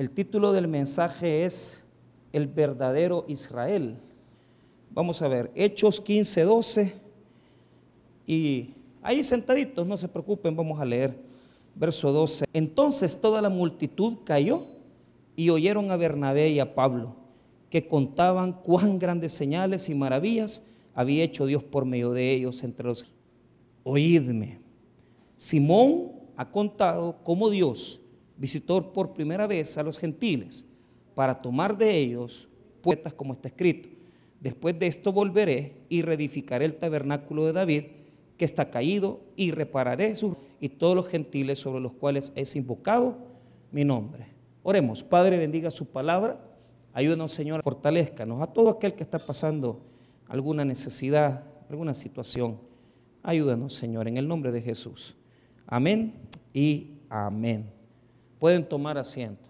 El título del mensaje es El verdadero Israel. Vamos a ver, Hechos 15, 12. Y ahí sentaditos, no se preocupen, vamos a leer verso 12. Entonces toda la multitud cayó y oyeron a Bernabé y a Pablo, que contaban cuán grandes señales y maravillas había hecho Dios por medio de ellos entre los... Oídme, Simón ha contado cómo Dios visitó por primera vez a los gentiles para tomar de ellos puertas como está escrito. Después de esto volveré y reedificaré el tabernáculo de David que está caído y repararé su y todos los gentiles sobre los cuales es invocado mi nombre. Oremos, Padre, bendiga su palabra. Ayúdanos, Señor, fortalezcanos a todo aquel que está pasando alguna necesidad, alguna situación. Ayúdanos, Señor, en el nombre de Jesús. Amén y amén. Pueden tomar asiento.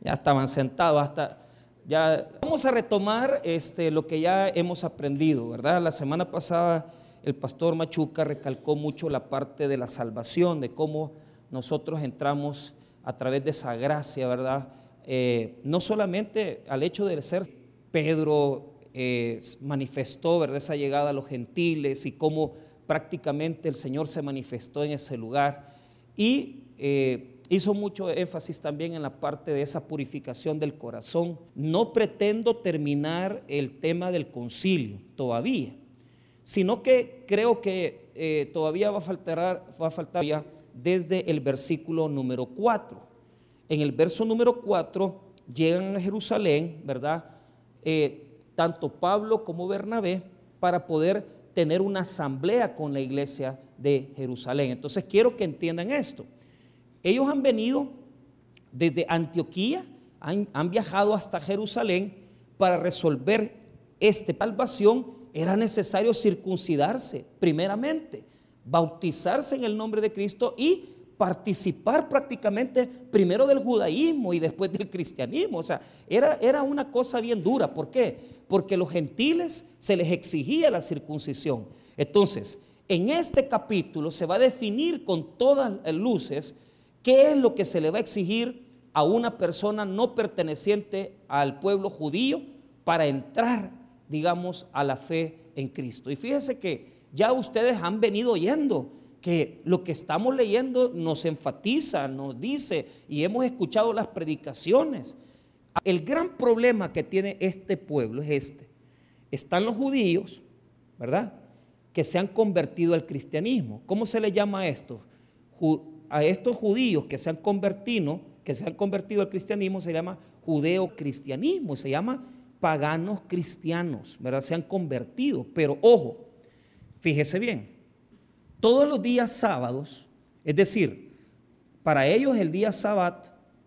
Ya estaban sentados hasta ya vamos a retomar este lo que ya hemos aprendido, ¿verdad? La semana pasada el pastor Machuca recalcó mucho la parte de la salvación, de cómo nosotros entramos a través de esa gracia, ¿verdad? Eh, no solamente al hecho de ser Pedro eh, manifestó, ¿verdad? Esa llegada a los gentiles y cómo prácticamente el Señor se manifestó en ese lugar. Y eh, hizo mucho énfasis también en la parte de esa purificación del corazón. No pretendo terminar el tema del concilio todavía sino que creo que eh, todavía va a, faltar, va ya desde el versículo número 4. En el verso número 4 llegan a Jerusalén, ¿verdad? Eh, tanto Pablo como Bernabé para poder tener una asamblea con la iglesia de Jerusalén. Entonces quiero que entiendan esto. Ellos han venido desde Antioquía, han, viajado hasta Jerusalén para resolver esta salvación era necesario circuncidarse primeramente, bautizarse en el nombre de Cristo y participar prácticamente primero del judaísmo y después del cristianismo. O sea, era, era una cosa bien dura. ¿Por qué? Porque los gentiles se les exigía la circuncisión. Entonces, en este capítulo se va a definir con todas las luces qué es lo que se le va a exigir a una persona no perteneciente al pueblo judío para entrar digamos, a la fe en Cristo. Y fíjense que ya ustedes han venido oyendo que lo que estamos leyendo nos enfatiza, nos dice, y hemos escuchado las predicaciones. El gran problema que tiene este pueblo es este. Están los judíos, ¿verdad? Que se han convertido al cristianismo. ¿Cómo se le llama a estos? A estos judíos que se han convertido, que se han convertido al cristianismo se llama judeo-cristianismo, se llama paganos cristianos, ¿verdad? Se han convertido. Pero ojo, fíjese bien, todos los días sábados, es decir, para ellos el día sábado,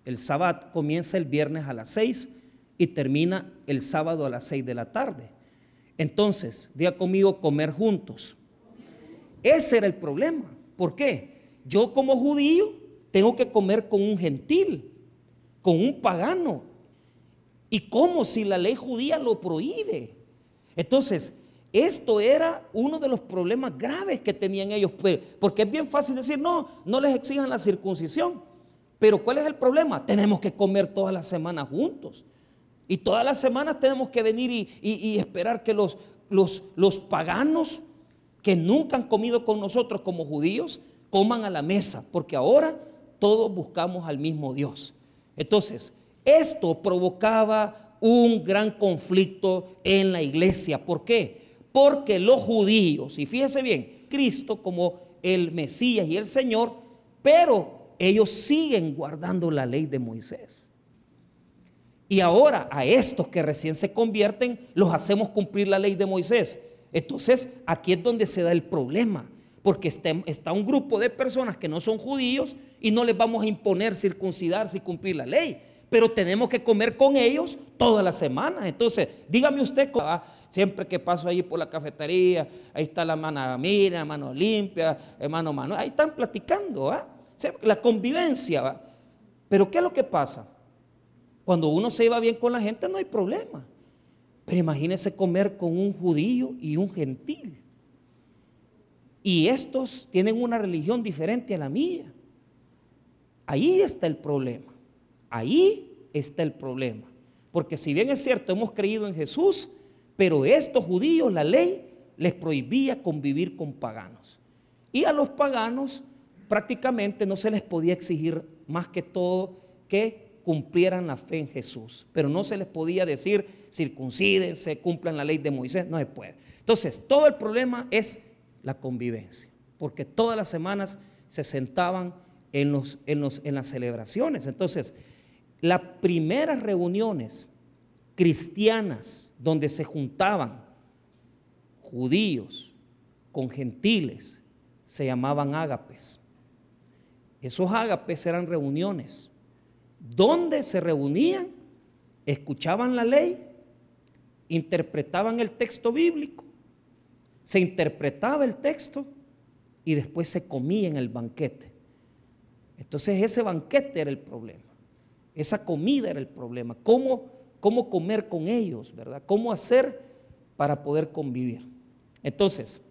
el sábado comienza el viernes a las 6 y termina el sábado a las 6 de la tarde. Entonces, día conmigo comer juntos. Ese era el problema. ¿Por qué? Yo como judío tengo que comer con un gentil, con un pagano. ¿Y cómo si la ley judía lo prohíbe? Entonces, esto era uno de los problemas graves que tenían ellos, porque es bien fácil decir, no, no les exijan la circuncisión. Pero ¿cuál es el problema? Tenemos que comer todas las semanas juntos. Y todas las semanas tenemos que venir y, esperar que los, paganos que nunca han comido con nosotros como judíos coman a la mesa, porque ahora todos buscamos al mismo Dios. Entonces, esto provocaba un gran conflicto en la iglesia. ¿Por qué? Porque los judíos, y fíjese bien, Cristo como el Mesías y el Señor, pero ellos siguen guardando la ley de Moisés. Y ahora a estos que recién se convierten, los hacemos cumplir la ley de Moisés. Entonces, aquí es donde se da el problema, porque está, un grupo de personas que no son judíos y no les vamos a imponer circuncidarse y cumplir la ley pero tenemos que comer con ellos todas las semanas. Entonces, dígame usted, siempre que paso ahí por la cafetería, ahí está la mano mira, mano limpia, hermano mano, ahí están platicando, la convivencia. Pero ¿qué es lo que pasa? Cuando uno se lleva bien con la gente no hay problema. Pero imagínese comer con un judío y un gentil. Y estos tienen una religión diferente a la mía. Ahí está el problema. Ahí está el problema. Porque si bien es cierto, hemos creído en Jesús, pero estos judíos, la ley les prohibía convivir con paganos. Y a los paganos prácticamente no se les podía exigir más que todo que cumplieran la fe en Jesús. Pero no se les podía decir circuncídense, cumplan la ley de Moisés, no se puede. Entonces, todo el problema es la convivencia, porque todas las semanas se sentaban en, los, en, los, en las celebraciones. Entonces, las primeras reuniones cristianas donde se juntaban judíos con gentiles se llamaban ágapes. Esos ágapes eran reuniones donde se reunían, escuchaban la ley, interpretaban el texto bíblico, se interpretaba el texto y después se comía en el banquete. Entonces ese banquete era el problema. Esa comida era el problema. ¿Cómo, cómo comer con ellos, verdad? ¿Cómo hacer para poder convivir? Entonces,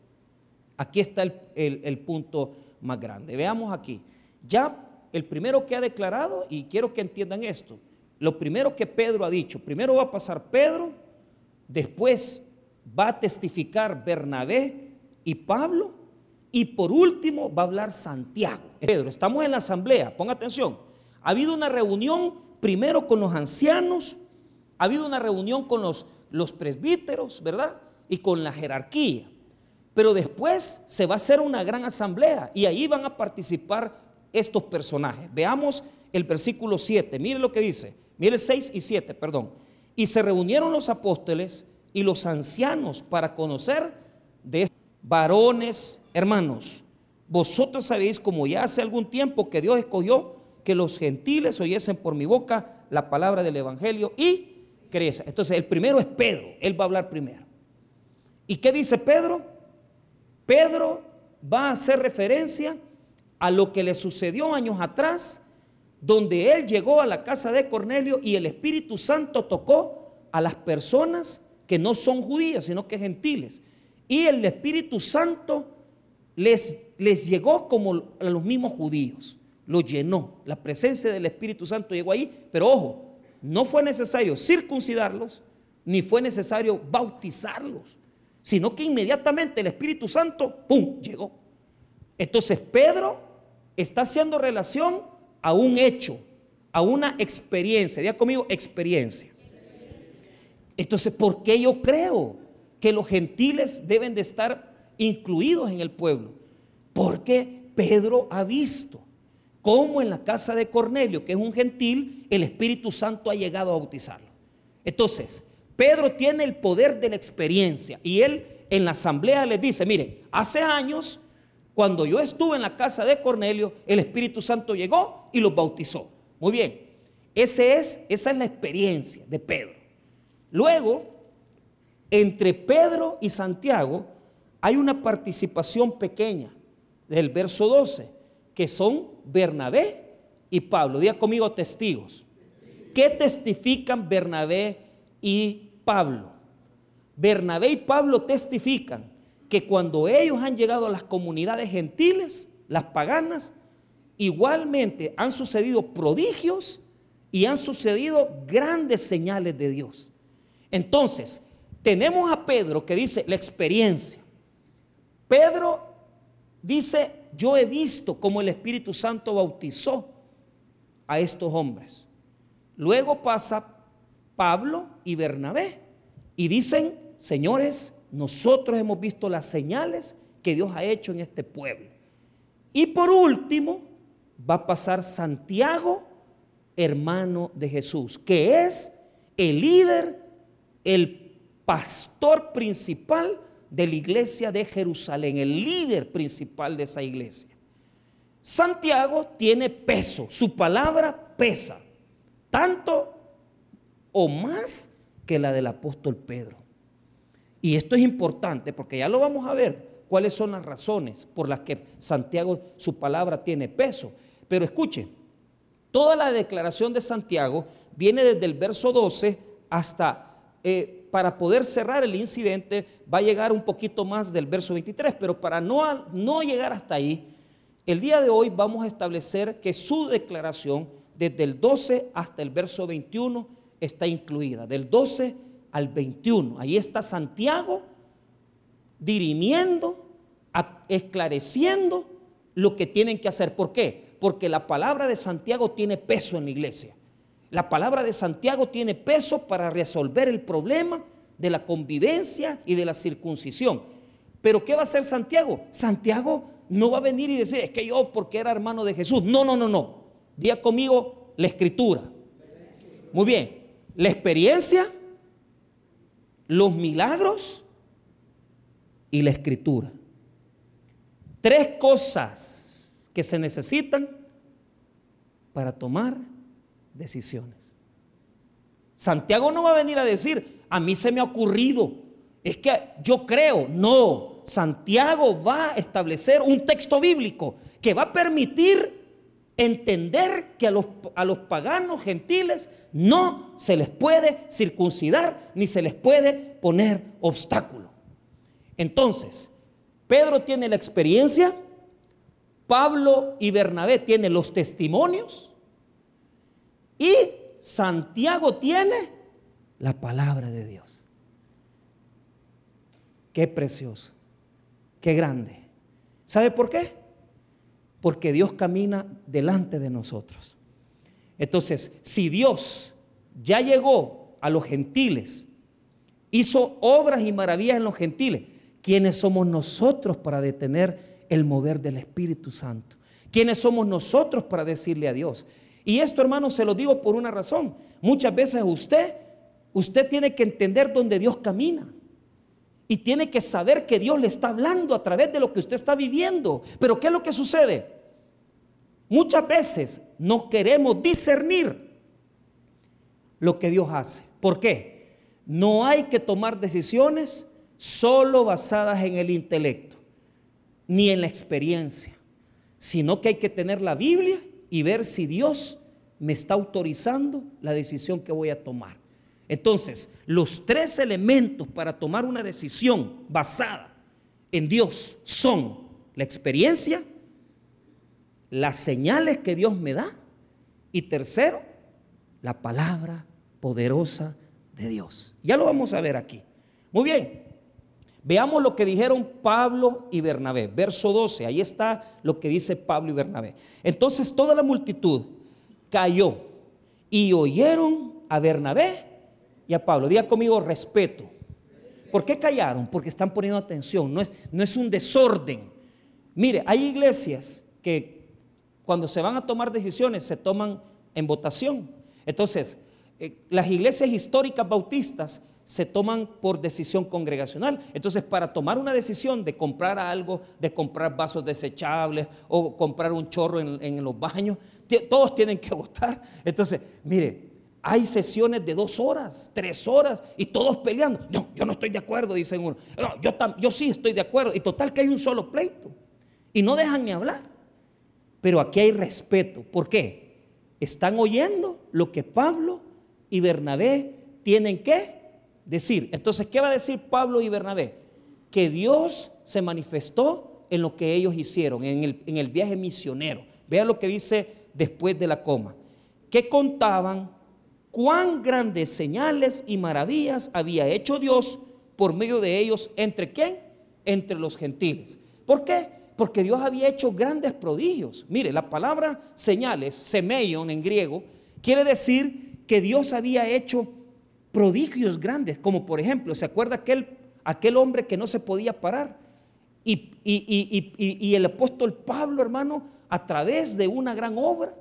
aquí está el, el punto más grande. Veamos aquí. Ya el primero que ha declarado, y quiero que entiendan esto, lo primero que Pedro ha dicho, primero va a pasar Pedro, después va a testificar Bernabé y Pablo, y por último va a hablar Santiago. Pedro, estamos en la asamblea, ponga atención. Ha habido una reunión primero con los ancianos, ha habido una reunión con los, los presbíteros, ¿verdad? Y con la jerarquía. Pero después se va a hacer una gran asamblea y ahí van a participar estos personajes. Veamos el versículo 7, mire lo que dice, mire 6 y 7, perdón. Y se reunieron los apóstoles y los ancianos para conocer de estos varones, hermanos. Vosotros sabéis como ya hace algún tiempo que Dios escogió que los gentiles oyesen por mi boca la palabra del Evangelio y creyesen. Entonces el primero es Pedro, él va a hablar primero. ¿Y qué dice Pedro? Pedro va a hacer referencia a lo que le sucedió años atrás, donde él llegó a la casa de Cornelio y el Espíritu Santo tocó a las personas que no son judías, sino que gentiles. Y el Espíritu Santo les, les llegó como a los mismos judíos, lo llenó. La presencia del Espíritu Santo llegó ahí, pero ojo, no fue necesario circuncidarlos, ni fue necesario bautizarlos, sino que inmediatamente el Espíritu Santo, ¡pum!, llegó. Entonces Pedro está haciendo relación a un hecho, a una experiencia. Diga conmigo, experiencia. Entonces, ¿por qué yo creo que los gentiles deben de estar incluidos en el pueblo? Porque Pedro ha visto cómo en la casa de Cornelio, que es un gentil, el Espíritu Santo ha llegado a bautizarlo. Entonces, Pedro tiene el poder de la experiencia y él en la asamblea les dice, mire, hace años cuando yo estuve en la casa de Cornelio, el Espíritu Santo llegó y los bautizó. Muy bien, Ese es, esa es la experiencia de Pedro. Luego, entre Pedro y Santiago hay una participación pequeña del verso 12, que son Bernabé y Pablo. Diga conmigo testigos. ¿Qué testifican Bernabé y Pablo? Bernabé y Pablo testifican que cuando ellos han llegado a las comunidades gentiles, las paganas, igualmente han sucedido prodigios y han sucedido grandes señales de Dios. Entonces, tenemos a Pedro que dice la experiencia. Pedro dice, yo he visto cómo el Espíritu Santo bautizó a estos hombres. Luego pasa Pablo y Bernabé y dicen, señores, nosotros hemos visto las señales que Dios ha hecho en este pueblo. Y por último, va a pasar Santiago, hermano de Jesús, que es el líder, el pastor principal de la iglesia de Jerusalén, el líder principal de esa iglesia. Santiago tiene peso, su palabra pesa, tanto o más que la del apóstol Pedro. Y esto es importante porque ya lo vamos a ver cuáles son las razones por las que Santiago, su palabra tiene peso. Pero escuche, toda la declaración de Santiago viene desde el verso 12 hasta, eh, para poder cerrar el incidente, va a llegar un poquito más del verso 23, pero para no, no llegar hasta ahí, el día de hoy vamos a establecer que su declaración desde el 12 hasta el verso 21 está incluida, del 12 al 21. Ahí está Santiago dirimiendo, esclareciendo lo que tienen que hacer. ¿Por qué? Porque la palabra de Santiago tiene peso en la iglesia. La palabra de Santiago tiene peso para resolver el problema de la convivencia y de la circuncisión. Pero ¿qué va a hacer Santiago? Santiago no va a venir y decir, es que yo porque era hermano de Jesús. No, no, no, no. Día conmigo la escritura. Muy bien. La experiencia, los milagros y la escritura. Tres cosas que se necesitan para tomar decisiones. Santiago no va a venir a decir, a mí se me ha ocurrido, es que yo creo, no, Santiago va a establecer un texto bíblico que va a permitir entender que a los, a los paganos gentiles no se les puede circuncidar ni se les puede poner obstáculo. Entonces, Pedro tiene la experiencia, Pablo y Bernabé tienen los testimonios y Santiago tiene la palabra de Dios. Qué precioso, qué grande. ¿Sabe por qué? Porque Dios camina delante de nosotros. Entonces, si Dios ya llegó a los gentiles, hizo obras y maravillas en los gentiles, ¿quiénes somos nosotros para detener el mover del Espíritu Santo? ¿Quiénes somos nosotros para decirle a Dios? Y esto, hermano, se lo digo por una razón. Muchas veces usted, usted tiene que entender dónde Dios camina. Y tiene que saber que Dios le está hablando a través de lo que usted está viviendo. Pero ¿qué es lo que sucede? Muchas veces no queremos discernir lo que Dios hace. ¿Por qué? No hay que tomar decisiones solo basadas en el intelecto, ni en la experiencia, sino que hay que tener la Biblia y ver si Dios me está autorizando la decisión que voy a tomar. Entonces, los tres elementos para tomar una decisión basada en Dios son la experiencia, las señales que Dios me da y tercero, la palabra poderosa de Dios. Ya lo vamos a ver aquí. Muy bien, Veamos lo que dijeron Pablo y Bernabé. Verso 12, ahí está lo que dice Pablo y Bernabé. Entonces toda la multitud cayó y oyeron a Bernabé y a Pablo. Diga conmigo respeto. ¿Por qué callaron? Porque están poniendo atención. No es, no es un desorden. Mire, hay iglesias que cuando se van a tomar decisiones se toman en votación. Entonces, eh, las iglesias históricas bautistas se toman por decisión congregacional. Entonces, para tomar una decisión de comprar algo, de comprar vasos desechables o comprar un chorro en, los baños, todos tienen que votar. Entonces, mire, hay sesiones de dos horas, tres horas y todos peleando. No, yo no estoy de acuerdo, dicen uno. yo, yo sí estoy de acuerdo. Y total que hay un solo pleito. Y no dejan ni hablar. Pero aquí hay respeto. ¿Por qué? Están oyendo lo que Pablo y Bernabé tienen que decir. Entonces, ¿qué va a decir Pablo y Bernabé? Que Dios se manifestó en lo que ellos hicieron, en el, viaje misionero. Vea lo que dice después de la coma. Que contaban cuán grandes señales y maravillas había hecho Dios por medio de ellos. ¿Entre quién? Entre los gentiles. ¿Por qué? Porque Dios había hecho grandes prodigios. Mire, la palabra señales, semeion en griego, quiere decir que Dios había hecho prodigios grandes, como por ejemplo, ¿se acuerda aquel, aquel hombre que no se podía parar? Y, y, el apóstol Pablo, hermano, a través de una gran obra,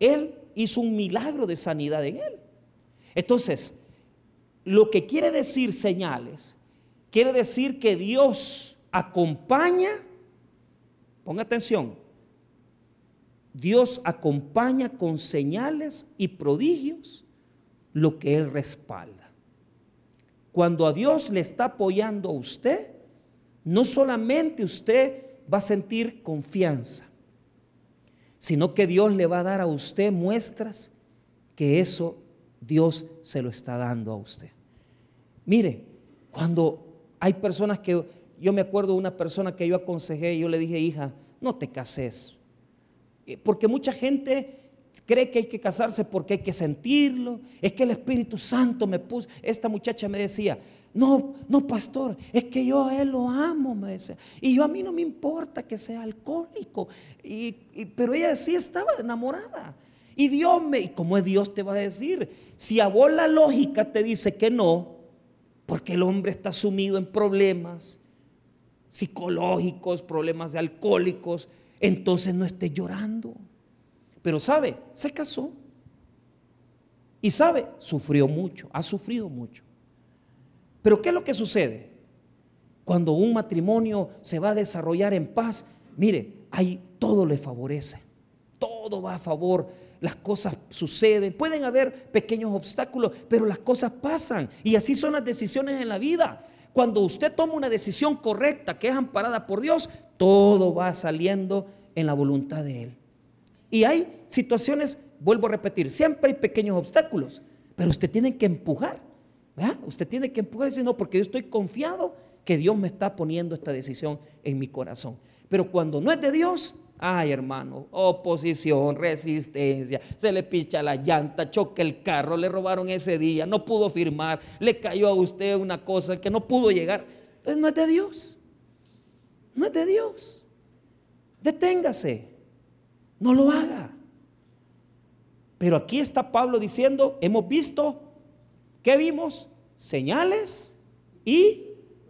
él hizo un milagro de sanidad en él. Entonces, lo que quiere decir señales, quiere decir que Dios acompaña, ponga atención, Dios acompaña con señales y prodigios lo que Él respalda. Cuando a Dios le está apoyando a usted, no solamente usted va a sentir confianza, sino que Dios le va a dar a usted muestras que eso Dios se lo está dando a usted. Mire, cuando hay personas que, yo me acuerdo de una persona que yo aconsejé, yo le dije, hija, no te cases. Eh, porque mucha gente cree que hay que casarse porque hay que sentirlo. Es que el Espíritu Santo me puso. Esta muchacha me decía, no, no, pastor, es que yo a él lo amo, me decía. Y yo a mí no me importa que sea alcohólico. Y, pero ella sí estaba enamorada. Y Dios me, ¿y cómo es Dios te va a decir? Si a vos la lógica te dice que no, porque el hombre está sumido en problemas psicológicos, problemas de alcohólicos, entonces no esté llorando. Pero sabe, se casó. Y sabe, sufrió mucho, ha sufrido mucho. Pero ¿qué es lo que sucede? Cuando un matrimonio se va a desarrollar en paz, mire, ahí todo le favorece. Todo va a favor. Las cosas suceden. Pueden haber pequeños obstáculos, pero las cosas pasan. Y así son las decisiones en la vida. Cuando usted toma una decisión correcta que es amparada por Dios, todo va saliendo en la voluntad de Él. Y hay situaciones, vuelvo a repetir, siempre hay pequeños obstáculos, pero usted tiene que empujar. Usted tiene que empujar y decir, no, porque yo estoy confiado que Dios me está poniendo esta decisión en mi corazón. Pero cuando no es de Dios, ay hermano, oposición, resistencia, se le picha la llanta, choca el carro, le robaron ese día, no pudo firmar, le cayó a usted una cosa que no pudo llegar. Entonces no es de Dios. No es de Dios. Deténgase. No lo haga. Pero aquí está Pablo diciendo, hemos visto ¿Qué vimos? Señales y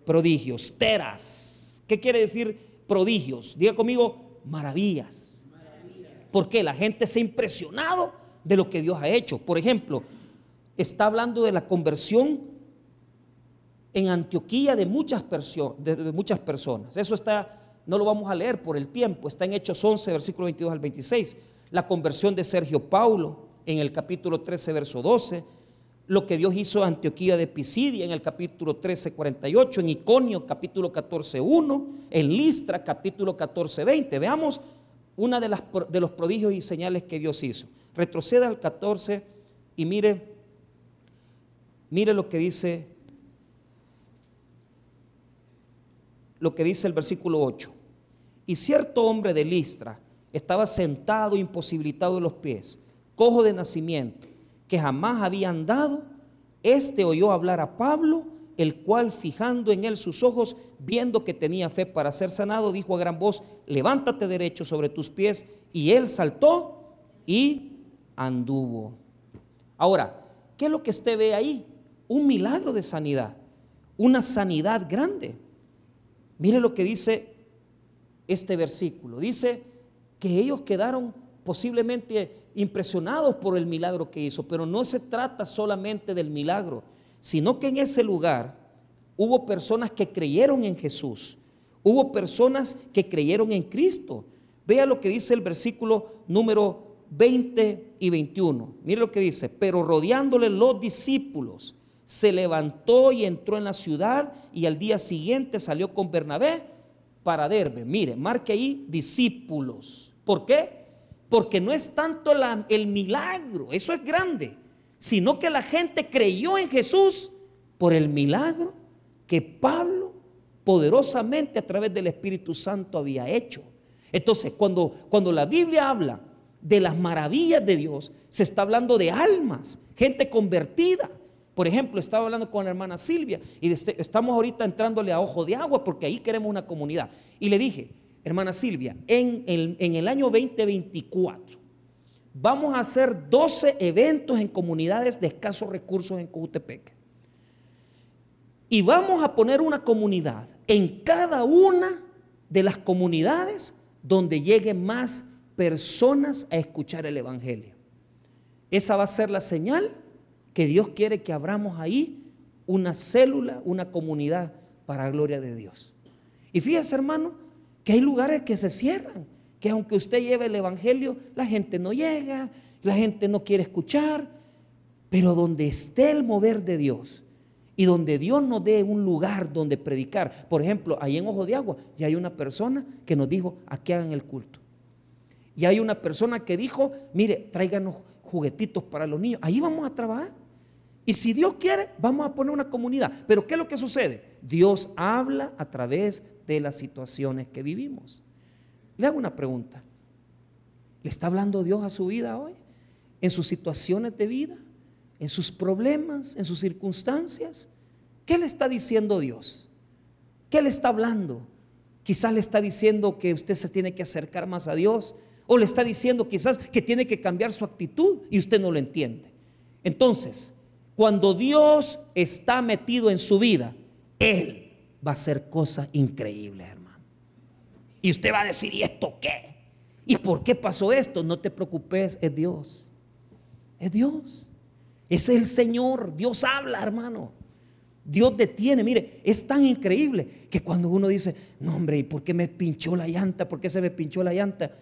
prodigios, teras. ¿Qué quiere decir prodigios? Diga conmigo, maravillas. Porque la gente se ha impresionado de lo que Dios ha hecho. Por ejemplo, está hablando de la conversión en Antioquía de muchas, de muchas personas. Eso está, no lo vamos a leer por el tiempo, está en Hechos 11, versículo 22 al 26. La conversión de Sergio Paulo en el capítulo 13, verso 12 lo que Dios hizo en Antioquía de Pisidia en el capítulo 13, 48, en Iconio capítulo 14, 1, en Listra capítulo 14, 20. Veamos una de, de los prodigios y señales que Dios hizo. Retroceda al 14 y mire, mire lo que dice, lo que dice el versículo 8. Y cierto hombre de Listra estaba sentado imposibilitado de los pies, cojo de nacimiento que jamás había andado, este oyó hablar a Pablo, el cual fijando en él sus ojos, viendo que tenía fe para ser sanado, dijo a gran voz, levántate derecho sobre tus pies. Y él saltó y anduvo. Ahora, ¿qué es lo que usted ve ahí? Un milagro de sanidad, una sanidad grande. Mire lo que dice este versículo. Dice que ellos quedaron posiblemente impresionados por el milagro que hizo, pero no se trata solamente del milagro, sino que en ese lugar hubo personas que creyeron en Jesús, hubo personas que creyeron en Cristo. Vea lo que dice el versículo número 20 y 21. Mire lo que dice, pero rodeándole los discípulos, se levantó y entró en la ciudad y al día siguiente salió con Bernabé para. Mire, marque ahí discípulos. ¿Por qué? Porque no es tanto el milagro, eso es grande, sino que la gente creyó en Jesús por el milagro que Pablo poderosamente a través del Espíritu Santo había hecho. Entonces, cuando, cuando la Biblia habla de las maravillas de Dios, se está hablando de almas, gente convertida. Por ejemplo, estaba hablando con la hermana Silvia y este, estamos ahorita entrándole a ojo de agua porque ahí queremos una comunidad. Y le dije, hermana Silvia, en el, año 2024 vamos a hacer 12 eventos en comunidades de escasos recursos en Cojutepec. Y vamos a poner una comunidad en cada una de las comunidades donde lleguen más personas a escuchar el Evangelio. Esa va a ser la señal que Dios quiere que abramos ahí una célula, una comunidad para gloria de Dios. Y fíjese, hermano, que hay lugares que se cierran, que aunque usted lleve el Evangelio, la gente no llega, la gente no quiere escuchar, pero donde esté el mover de Dios y donde Dios nos dé un lugar donde predicar, por ejemplo, ahí en Ojo de Agua, ya hay una persona que nos dijo, aquí hagan el culto. Y hay una persona que dijo, mire, tráiganos juguetitos para los niños, ahí vamos a trabajar. Y si Dios quiere, vamos a poner una comunidad. Pero ¿qué es lo que sucede? Dios habla a través de las situaciones que vivimos. Le hago una pregunta. ¿Le está hablando Dios a su vida hoy? en sus situaciones de vida, en sus problemas, en sus circunstancias. ¿Qué le está diciendo Dios? ¿Qué le está hablando? Quizás le está diciendo que usted se tiene que acercar más a Dios. O le está diciendo quizás que tiene que cambiar su actitud y usted no lo entiende. Entonces, cuando Dios está metido en su vida, Él va a hacer cosas increíbles, hermano. Y usted va a decir, ¿y esto qué? ¿Y por qué pasó esto? No te preocupes, es Dios. Es Dios. Es el Señor. Dios habla, hermano. Dios detiene. Mire, es tan increíble que cuando uno dice, no hombre, ¿y por qué me pinchó la llanta? ¿Por qué se me pinchó la llanta?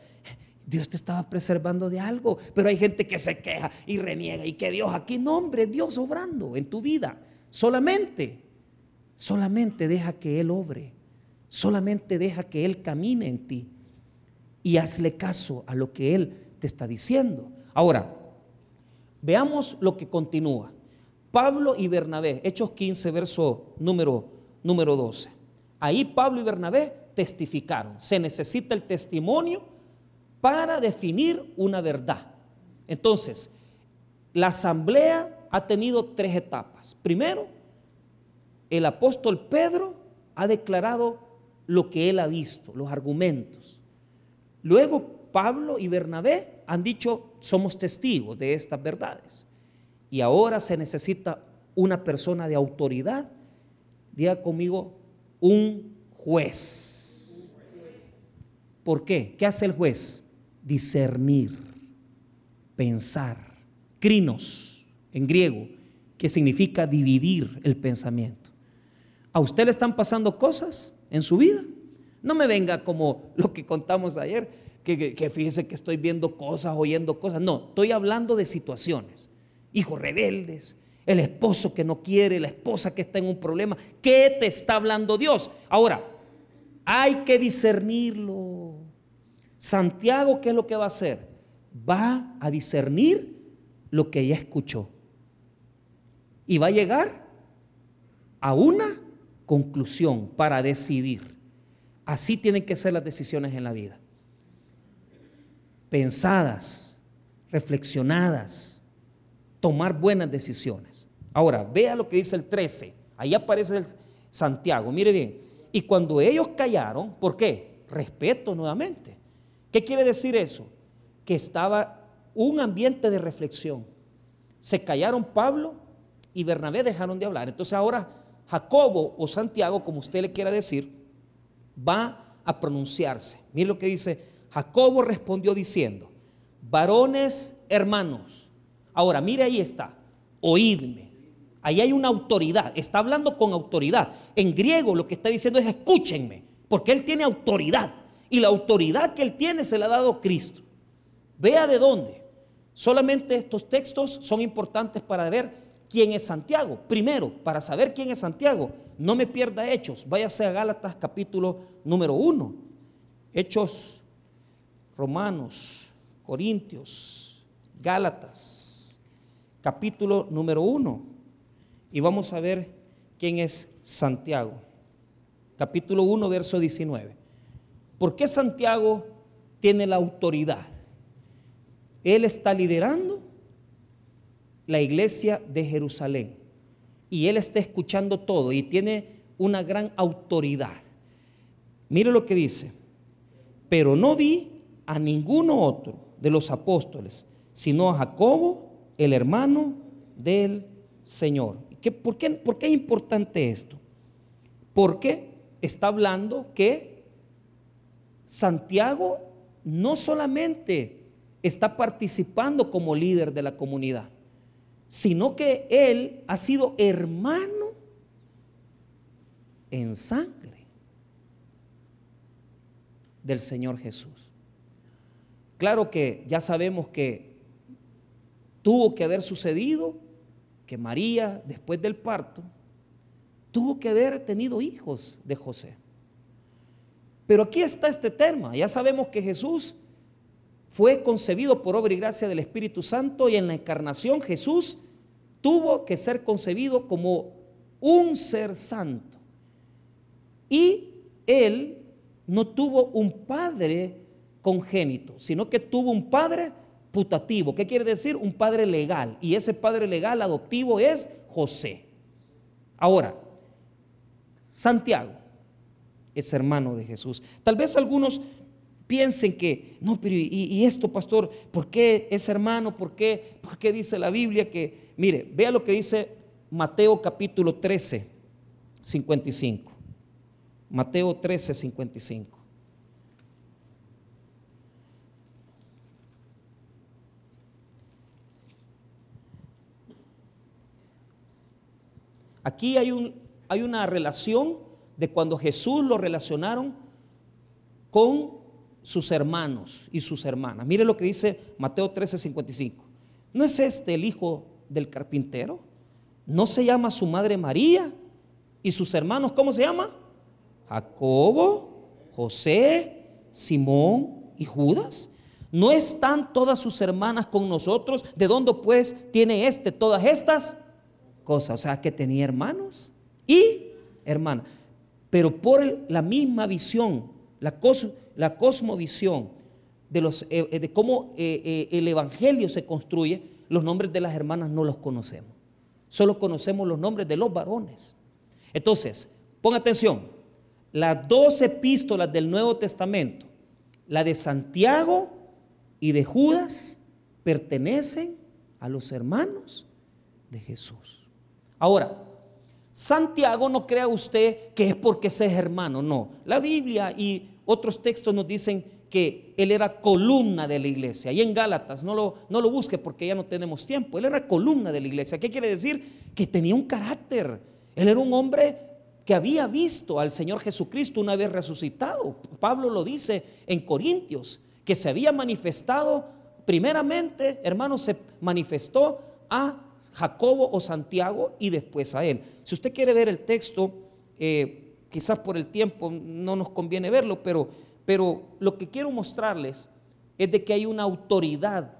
Dios te estaba preservando de algo. Pero hay gente que se queja y reniega y que Dios aquí, no hombre, Dios obrando en tu vida. Solamente, solamente deja que Él obre. Solamente deja que Él camine en ti. Y hazle caso a lo que Él te está diciendo. Ahora, Veamos lo que continúa. Pablo y Bernabé, Hechos 15, verso número, número 12. Ahí Pablo y Bernabé testificaron. Se necesita el testimonio para definir una verdad. Entonces, la asamblea ha tenido tres etapas. Primero, el apóstol Pedro ha declarado lo que él ha visto, los argumentos. Luego, Pablo y Bernabé han dicho, somos testigos de estas verdades. Y ahora se necesita una persona de autoridad, diga conmigo, un juez. ¿Por qué? ¿Qué hace el juez? Discernir, pensar, crinos en griego, que significa dividir el pensamiento. ¿A usted le están pasando cosas en su vida? No me venga como lo que contamos ayer que, fíjese que estoy viendo cosas, oyendo cosas. No, estoy hablando de situaciones. Hijos rebeldes, el esposo que no quiere, la esposa que está en un problema. ¿Qué te está hablando Dios? Ahora, hay que discernirlo. Santiago, ¿qué es lo que va a hacer? Va a discernir lo que ya escuchó. Y va a llegar a una conclusión para decidir. Así tienen que ser las decisiones en la vida pensadas, reflexionadas, tomar buenas decisiones. Ahora, vea lo que dice el 13. Ahí aparece el Santiago. Mire bien. Y cuando ellos callaron, ¿por qué? Respeto nuevamente. ¿Qué quiere decir eso? Que estaba un ambiente de reflexión. Se callaron Pablo y Bernabé dejaron de hablar. Entonces ahora Jacobo o Santiago, como usted le quiera decir, va a pronunciarse. Mire lo que dice Jacobo respondió diciendo, varones hermanos. Ahora, mire ahí está, oídme. Ahí hay una autoridad, está hablando con autoridad. En griego lo que está diciendo es escúchenme, porque él tiene autoridad. Y la autoridad que él tiene se la ha dado Cristo. Vea de dónde. Solamente estos textos son importantes para ver quién es Santiago. Primero, para saber quién es Santiago, no me pierda Hechos. Váyase a Gálatas capítulo número 1. Hechos Romanos, Corintios, Gálatas, capítulo número uno. Y vamos a ver quién es Santiago. Capítulo 1, verso 19. ¿Por qué Santiago tiene la autoridad? Él está liderando la iglesia de Jerusalén y él está escuchando todo y tiene una gran autoridad. Mire lo que dice. Pero no vi a ninguno otro de los apóstoles, sino a Jacobo, el hermano del Señor. por, qué, ¿Por qué es importante esto? Porque está hablando que Santiago no solamente está participando como líder de la comunidad, sino que él ha sido hermano en sangre del Señor Jesús. Claro que ya sabemos que tuvo que haber sucedido que María, después del parto, tuvo que haber tenido hijos de José. Pero aquí está este tema. Ya sabemos que Jesús fue concebido por obra y gracia del Espíritu Santo y en la encarnación Jesús tuvo que ser concebido como un ser santo. Y él no tuvo un padre congénito, sino que tuvo un padre putativo. ¿Qué quiere decir? Un padre legal. Y ese padre legal adoptivo es José. Ahora, Santiago es hermano de Jesús. Tal vez algunos piensen que, no, pero ¿y, esto, pastor? ¿Por qué es hermano? ¿Por qué? ¿Por qué dice la Biblia que, mire, vea lo que dice Mateo capítulo 13, 55. Mateo 13, 55. Aquí hay, un, hay una relación de cuando Jesús lo relacionaron con sus hermanos y sus hermanas. Mire lo que dice Mateo 13, 55. ¿No es este el hijo del carpintero? ¿No se llama su madre María? ¿Y sus hermanos cómo se llama? Jacobo, José, Simón y Judas. ¿No están todas sus hermanas con nosotros? ¿De dónde pues tiene este todas estas cosas? O sea, que tenía hermanos y hermanas. Pero por la misma visión, la, cosmovisión de, eh, eh, cómo eh, el Evangelio se construye, los nombres de las hermanas no los conocemos. Solo conocemos los nombres de los varones. Entonces, ponga atención, las dos epístolas del Nuevo Testamento, la de Santiago y de Judas, pertenecen a los hermanos de Jesús. Ahora, Santiago no crea usted que es porque es hermano, no. La Biblia y otros textos nos dicen que él era columna de la iglesia. Y en Gálatas, no lo, no lo busque porque ya no tenemos tiempo, él era columna de la iglesia. ¿Qué quiere decir? Que tenía un carácter. Él era un hombre que había visto al Señor Jesucristo una vez resucitado. Pablo lo dice en Corintios, que se había manifestado, primeramente, hermano, se manifestó a Jacobo o Santiago y después a él. Si usted quiere ver el texto, eh, quizás por el tiempo no nos conviene verlo, pero, pero lo que quiero mostrarles es de que hay una autoridad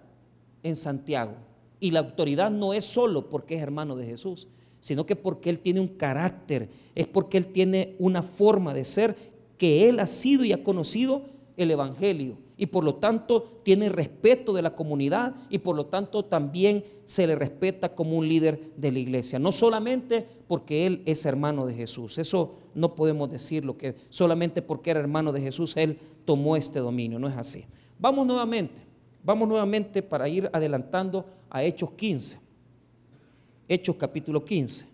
en Santiago. Y la autoridad no es solo porque es hermano de Jesús, sino que porque Él tiene un carácter, es porque Él tiene una forma de ser que Él ha sido y ha conocido el Evangelio y por lo tanto tiene respeto de la comunidad y por lo tanto también se le respeta como un líder de la iglesia. No solamente porque él es hermano de Jesús, eso no podemos decirlo, que solamente porque era hermano de Jesús él tomó este dominio, no es así. Vamos nuevamente, vamos nuevamente para ir adelantando a Hechos 15, Hechos capítulo 15.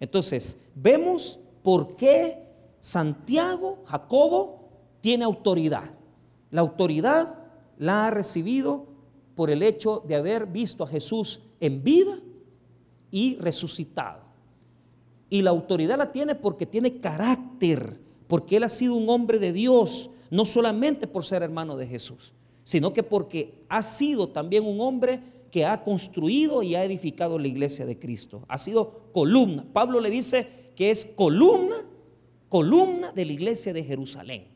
Entonces, vemos por qué Santiago, Jacobo, tiene autoridad. La autoridad la ha recibido por el hecho de haber visto a Jesús en vida y resucitado. Y la autoridad la tiene porque tiene carácter, porque él ha sido un hombre de Dios, no solamente por ser hermano de Jesús, sino que porque ha sido también un hombre que ha construido y ha edificado la iglesia de Cristo. Ha sido columna. Pablo le dice que es columna, columna de la iglesia de Jerusalén.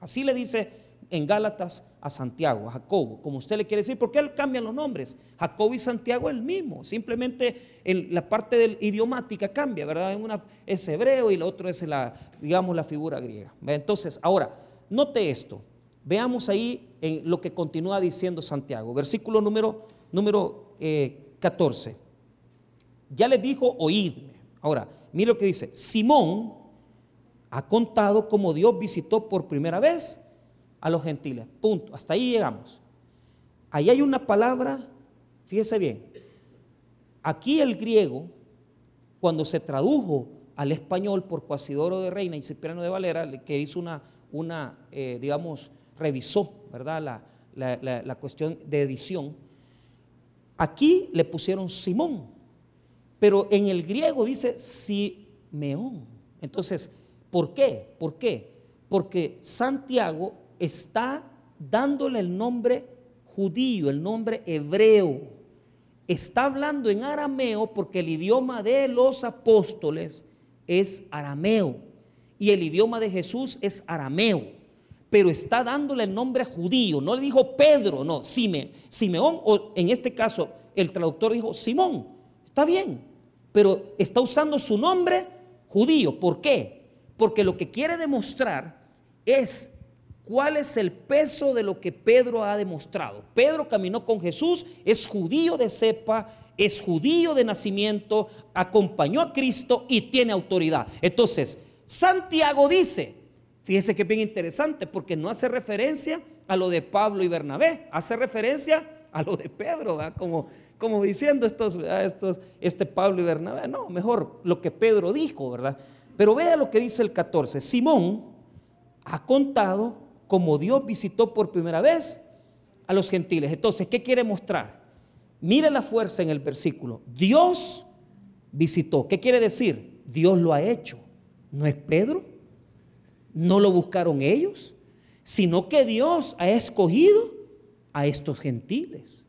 Así le dice en Gálatas a Santiago, a Jacobo, como usted le quiere decir, porque él cambian los nombres. Jacobo y Santiago es el mismo, simplemente en la parte del idiomática cambia, ¿verdad? Una es hebreo y la otra es la, digamos, la figura griega. Entonces, ahora, note esto. Veamos ahí lo que continúa diciendo Santiago, versículo número, número 14. Eh, ya les dijo, oídme. Ahora, mire lo que dice, Simón ha contado cómo Dios visitó por primera vez a los gentiles. Punto. Hasta ahí llegamos. Ahí hay una palabra, fíjese bien. Aquí el griego, cuando se tradujo al español por Cuasidoro de Reina y Cipriano de Valera, que hizo una, una eh, digamos, revisó, ¿verdad? La, la cuestión de edición. Aquí le pusieron Simón, pero en el griego dice Simeón. Entonces, ¿por qué? ¿Por qué? Porque Santiago está dándole el nombre judío, el nombre hebreo. Está hablando en arameo porque el idioma de los apóstoles es arameo y el idioma de Jesús es arameo. Pero está dándole el nombre judío. No le dijo Pedro, no, Simeón, o en este caso el traductor dijo Simón. Está bien, pero está usando su nombre judío. ¿Por qué? Porque lo que quiere demostrar es cuál es el peso de lo que Pedro ha demostrado. Pedro caminó con Jesús, es judío de cepa, es judío de nacimiento, acompañó a Cristo y tiene autoridad. Entonces, Santiago dice, fíjese que es bien interesante porque no hace referencia a lo de Pablo y Bernabé, hace referencia a lo de Pedro, como como diciendo estos, estos, este Pablo y Bernabé. No, mejor lo que Pedro dijo, ¿verdad? Pero vea lo que dice el 14. Simón ha contado como Dios visitó por primera vez a los gentiles. Entonces, ¿qué quiere mostrar? Mire la fuerza en el versículo. Dios visitó. ¿Qué quiere decir? Dios lo ha hecho. ¿No es Pedro? ¿No lo buscaron ellos? Sino que Dios ha escogido a estos gentiles.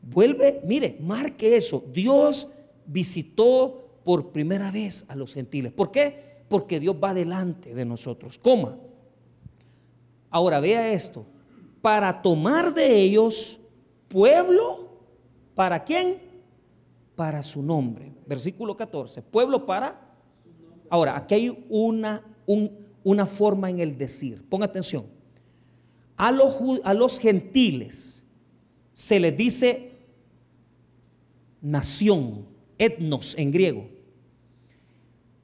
Vuelve, mire, marque eso. Dios visitó por primera vez a los gentiles. ¿Por qué? Porque Dios va delante de nosotros. Coma. Ahora vea esto. Para tomar de ellos pueblo, ¿para quién? Para su nombre. Versículo 14. Pueblo para. Ahora, aquí hay una, una forma en el decir. Ponga atención. A los, a los gentiles se les dice nación, etnos en griego.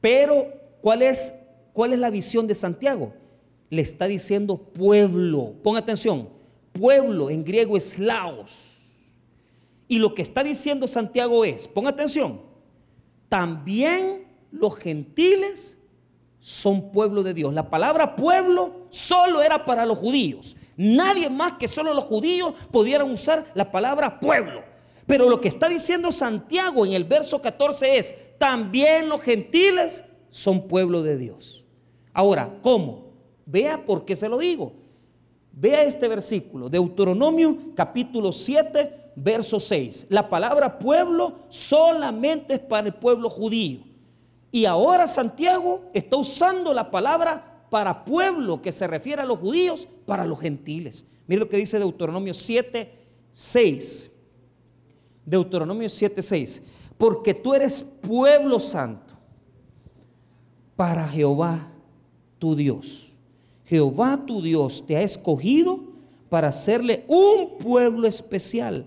Pero, ¿cuál es, cuál es la visión de Santiago? Le está diciendo pueblo. Ponga atención, pueblo en griego es laos. Y lo que está diciendo Santiago es, ponga atención, también los gentiles son pueblo de Dios. La palabra pueblo solo era para los judíos. Nadie más que solo los judíos pudieran usar la palabra pueblo. Pero lo que está diciendo Santiago en el verso 14 es, también los gentiles son pueblo de Dios. Ahora, ¿cómo? Vea por qué se lo digo. Vea este versículo, Deuteronomio capítulo 7, verso 6. La palabra pueblo solamente es para el pueblo judío. Y ahora Santiago está usando la palabra para pueblo que se refiere a los judíos, para los gentiles. Mire lo que dice Deuteronomio 7, 6. Deuteronomio 7:6, porque tú eres pueblo santo para Jehová tu Dios. Jehová tu Dios te ha escogido para hacerle un pueblo especial,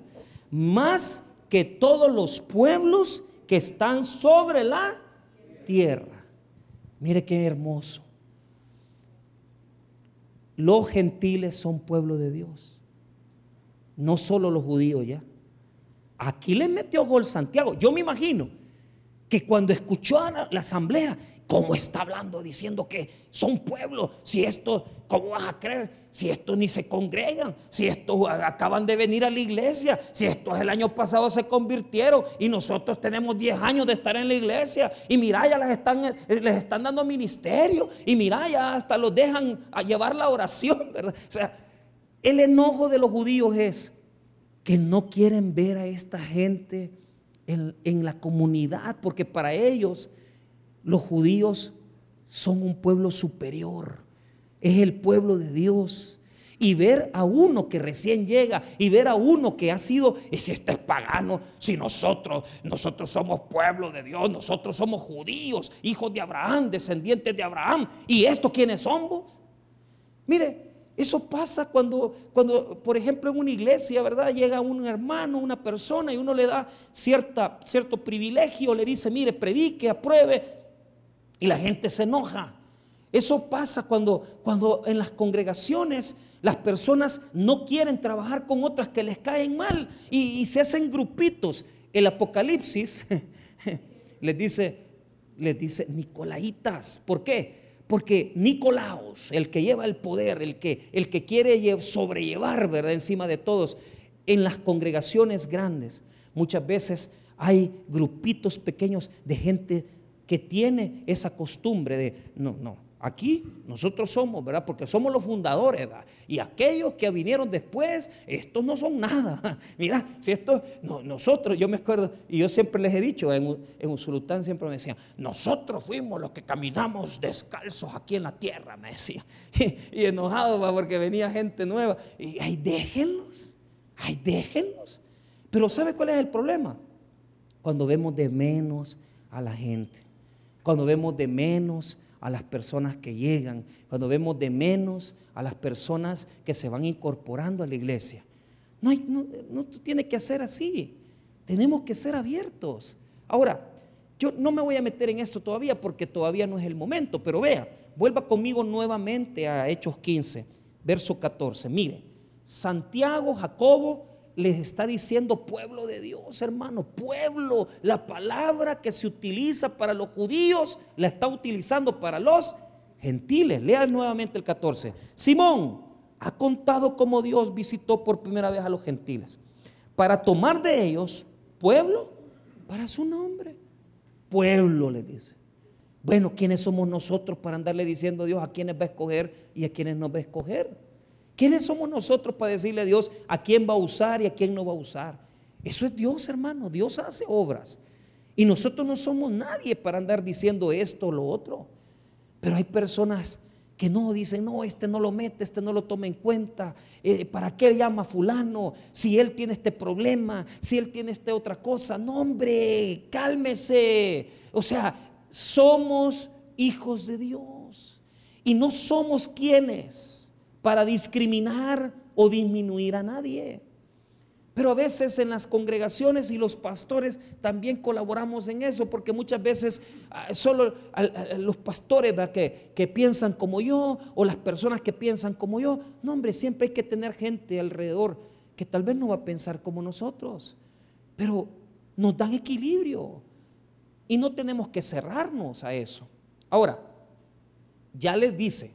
más que todos los pueblos que están sobre la tierra. Mire qué hermoso. Los gentiles son pueblo de Dios, no solo los judíos ya. Aquí le metió gol Santiago. Yo me imagino que cuando escuchó a la asamblea, ¿cómo está hablando diciendo que son pueblos? Si esto, ¿cómo vas a creer? Si estos ni se congregan, si estos acaban de venir a la iglesia, si estos el año pasado se convirtieron y nosotros tenemos 10 años de estar en la iglesia y mira, ya les están, les están dando ministerio y mira, ya hasta los dejan a llevar la oración, ¿verdad? O sea, el enojo de los judíos es, que no quieren ver a esta gente en, la comunidad, porque para ellos los judíos son un pueblo superior, es el pueblo de Dios. Y ver a uno que recién llega y ver a uno que ha sido, y si este es pagano, si nosotros, nosotros somos pueblo de Dios, nosotros somos judíos, hijos de Abraham, descendientes de Abraham, ¿y estos quiénes somos? Mire, eso pasa cuando, cuando, por ejemplo, en una iglesia, ¿verdad? Llega un hermano, una persona y uno le da cierta, cierto privilegio, le dice, mire, predique, apruebe, y la gente se enoja. Eso pasa cuando, cuando en las congregaciones las personas no quieren trabajar con otras que les caen mal y, se hacen grupitos. El Apocalipsis les dice, les dice, Nicolaitas, ¿por qué? Porque Nicolaos, el que lleva el poder, el que, el que quiere sobrellevar ¿verdad? encima de todos, en las congregaciones grandes, muchas veces hay grupitos pequeños de gente que tiene esa costumbre de, no, no, Aquí nosotros somos, ¿verdad? Porque somos los fundadores, ¿verdad? Y aquellos que vinieron después, estos no son nada. Mira, si esto, nosotros, yo me acuerdo, y yo siempre les he dicho, en, en Usulután siempre me decían, nosotros fuimos los que caminamos descalzos aquí en la tierra, me decía. Y, enojado, porque venía gente nueva. Y ay, déjenlos, ay, déjenlos. Pero ¿sabe cuál es el problema? Cuando vemos de menos a la gente, cuando vemos de menos a las personas que llegan, cuando vemos de menos a las personas que se van incorporando a la iglesia. No, hay, no, no tiene que ser así. Tenemos que ser abiertos. Ahora, yo no me voy a meter en esto todavía porque todavía no es el momento, pero vea, vuelva conmigo nuevamente a Hechos 15, verso 14. Mire, Santiago, Jacobo les está diciendo pueblo de Dios, hermano, pueblo. La palabra que se utiliza para los judíos la está utilizando para los gentiles. Lea nuevamente el 14. Simón ha contado cómo Dios visitó por primera vez a los gentiles para tomar de ellos pueblo para su nombre. Pueblo, le dice. Bueno, ¿quiénes somos nosotros para andarle diciendo a Dios a quiénes va a escoger y a quiénes no va a escoger? ¿Quiénes somos nosotros para decirle a Dios a quién va a usar y a quién no va a usar? Eso es Dios, hermano. Dios hace obras. Y nosotros no somos nadie para andar diciendo esto o lo otro. Pero hay personas que no dicen, no, este no lo mete, este no lo toma en cuenta. Eh, ¿Para qué llama fulano? Si él tiene este problema, si él tiene esta otra cosa. No, hombre, cálmese. O sea, somos hijos de Dios. Y no somos quienes para discriminar o disminuir a nadie. Pero a veces en las congregaciones y los pastores también colaboramos en eso, porque muchas veces ah, solo los pastores Que, que piensan como yo o las personas que piensan como yo, no hombre, siempre hay que tener gente alrededor que tal vez no va a pensar como nosotros, pero nos dan equilibrio y no tenemos que cerrarnos a eso. Ahora, ya les dice,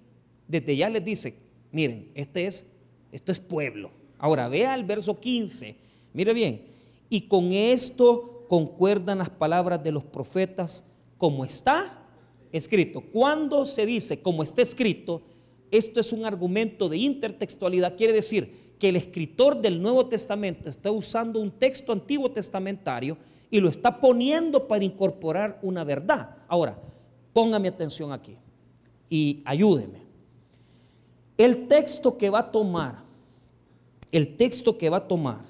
desde ya les dice Miren, este es, esto es pueblo. Ahora vea el verso 15. Mire bien. Y con esto concuerdan las palabras de los profetas como está escrito. Cuando se dice como está escrito, esto es un argumento de intertextualidad. Quiere decir que el escritor del Nuevo Testamento está usando un texto antiguo testamentario y lo está poniendo para incorporar una verdad. Ahora, póngame atención aquí y ayúdeme. El texto que va a tomar, el texto que va a tomar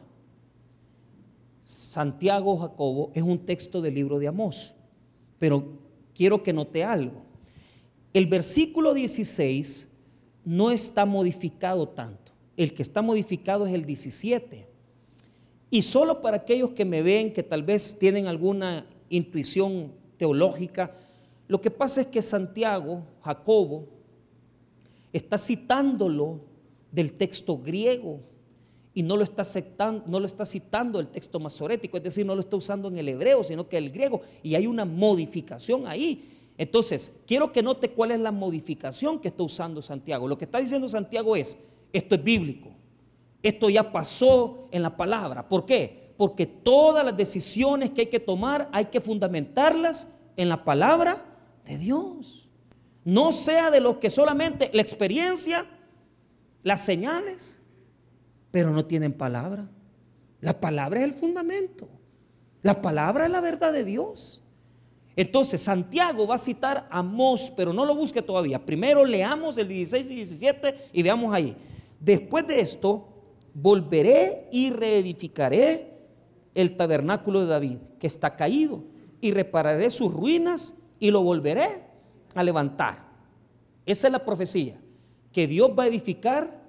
Santiago Jacobo es un texto del libro de Amós. Pero quiero que note algo. El versículo 16 no está modificado tanto. El que está modificado es el 17. Y solo para aquellos que me ven, que tal vez tienen alguna intuición teológica, lo que pasa es que Santiago, Jacobo, está citándolo del texto griego y no lo está, no lo citando el texto masorético, es decir, no lo está usando en el hebreo, sino que el griego, y hay una modificación ahí. Entonces, quiero que note cuál es la modificación que está usando Santiago. Lo que está diciendo Santiago es, esto es bíblico, esto ya pasó en la palabra. ¿Por qué? Porque todas las decisiones que hay que tomar hay que fundamentarlas en la palabra de Dios. No sea de los que solamente la experiencia, las señales, pero no tienen palabra. La palabra es el fundamento. La palabra es la verdad de Dios. Entonces, Santiago va a citar a Mos, pero no lo busque todavía. Primero leamos el 16 y 17 y veamos ahí. Después de esto, volveré y reedificaré el tabernáculo de David, que está caído, y repararé sus ruinas y lo volveré a levantar. Esa es la profecía, que Dios va a edificar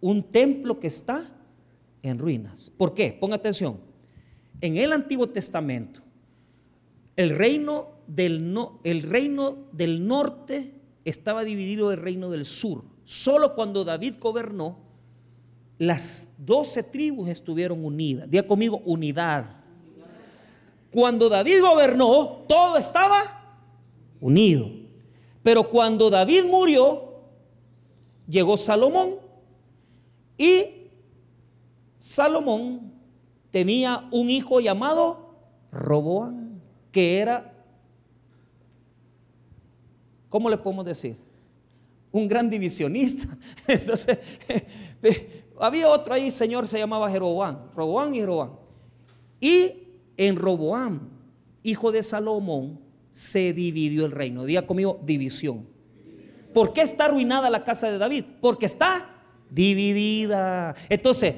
un templo que está en ruinas. ¿Por qué? Ponga atención. En el Antiguo Testamento, el reino del, no, el reino del norte estaba dividido del reino del sur. Solo cuando David gobernó, las doce tribus estuvieron unidas. Diga conmigo, unidad. Cuando David gobernó, todo estaba unido. Pero cuando David murió, llegó Salomón y Salomón tenía un hijo llamado Roboán, que era, ¿cómo le podemos decir? Un gran divisionista. Entonces, había otro ahí, señor, se llamaba Jeroboam, Roboán y Jeroboam. Y en Roboán, hijo de Salomón, se dividió el reino. Diga conmigo, división. ¿Por qué está arruinada la casa de David? Porque está dividida. Entonces,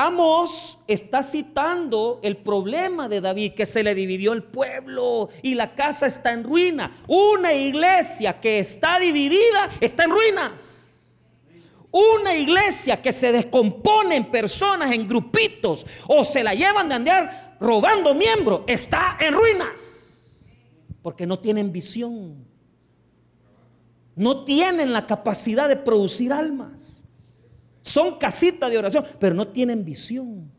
Amos está citando el problema de David, que se le dividió el pueblo y la casa está en ruina. Una iglesia que está dividida está en ruinas. Una iglesia que se descompone en personas, en grupitos, o se la llevan de andar robando miembros, está en ruinas. Porque no tienen visión. No tienen la capacidad de producir almas. Son casitas de oración, pero no tienen visión.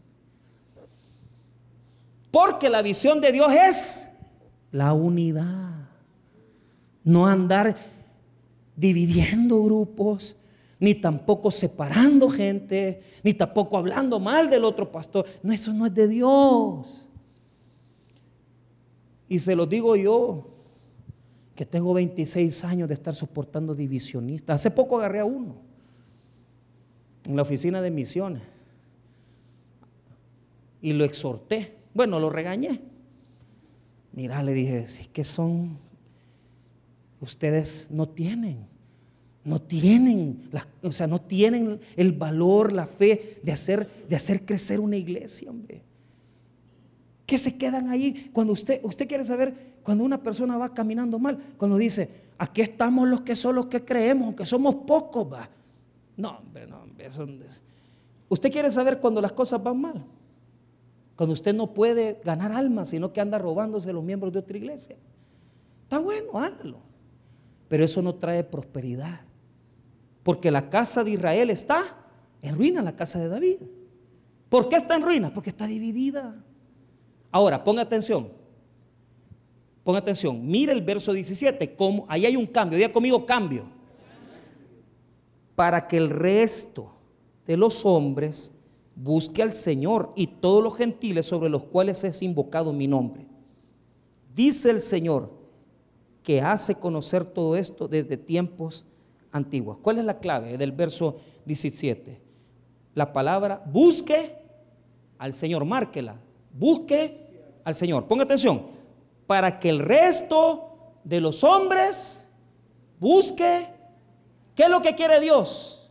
Porque la visión de Dios es la unidad. No andar dividiendo grupos, ni tampoco separando gente, ni tampoco hablando mal del otro pastor. No, eso no es de Dios. Y se lo digo yo, que tengo 26 años de estar soportando divisionistas. Hace poco agarré a uno en la oficina de misiones y lo exhorté. Bueno, lo regañé. Mira, le dije, si es que son, ustedes no tienen, no tienen, o sea, no tienen el valor, la fe de hacer, de hacer crecer una iglesia, hombre. Que se quedan ahí cuando usted, usted quiere saber, cuando una persona va caminando mal, cuando dice, aquí estamos los que son los que creemos, aunque somos pocos, va. No, hombre, no, eso, usted quiere saber cuando las cosas van mal. Cuando usted no puede ganar almas, sino que anda robándose los miembros de otra iglesia. Está bueno, hágalo. Pero eso no trae prosperidad. Porque la casa de Israel está en ruina, la casa de David. ¿Por qué está en ruina? Porque está dividida. Ahora, ponga atención. Ponga atención. Mira el verso 17. Como, ahí hay un cambio. Diga conmigo cambio para que el resto de los hombres busque al Señor y todos los gentiles sobre los cuales es invocado mi nombre. Dice el Señor que hace conocer todo esto desde tiempos antiguos. ¿Cuál es la clave del verso 17? La palabra busque al Señor, márquela, busque al Señor. Ponga atención, para que el resto de los hombres busque ¿Qué es lo que quiere Dios?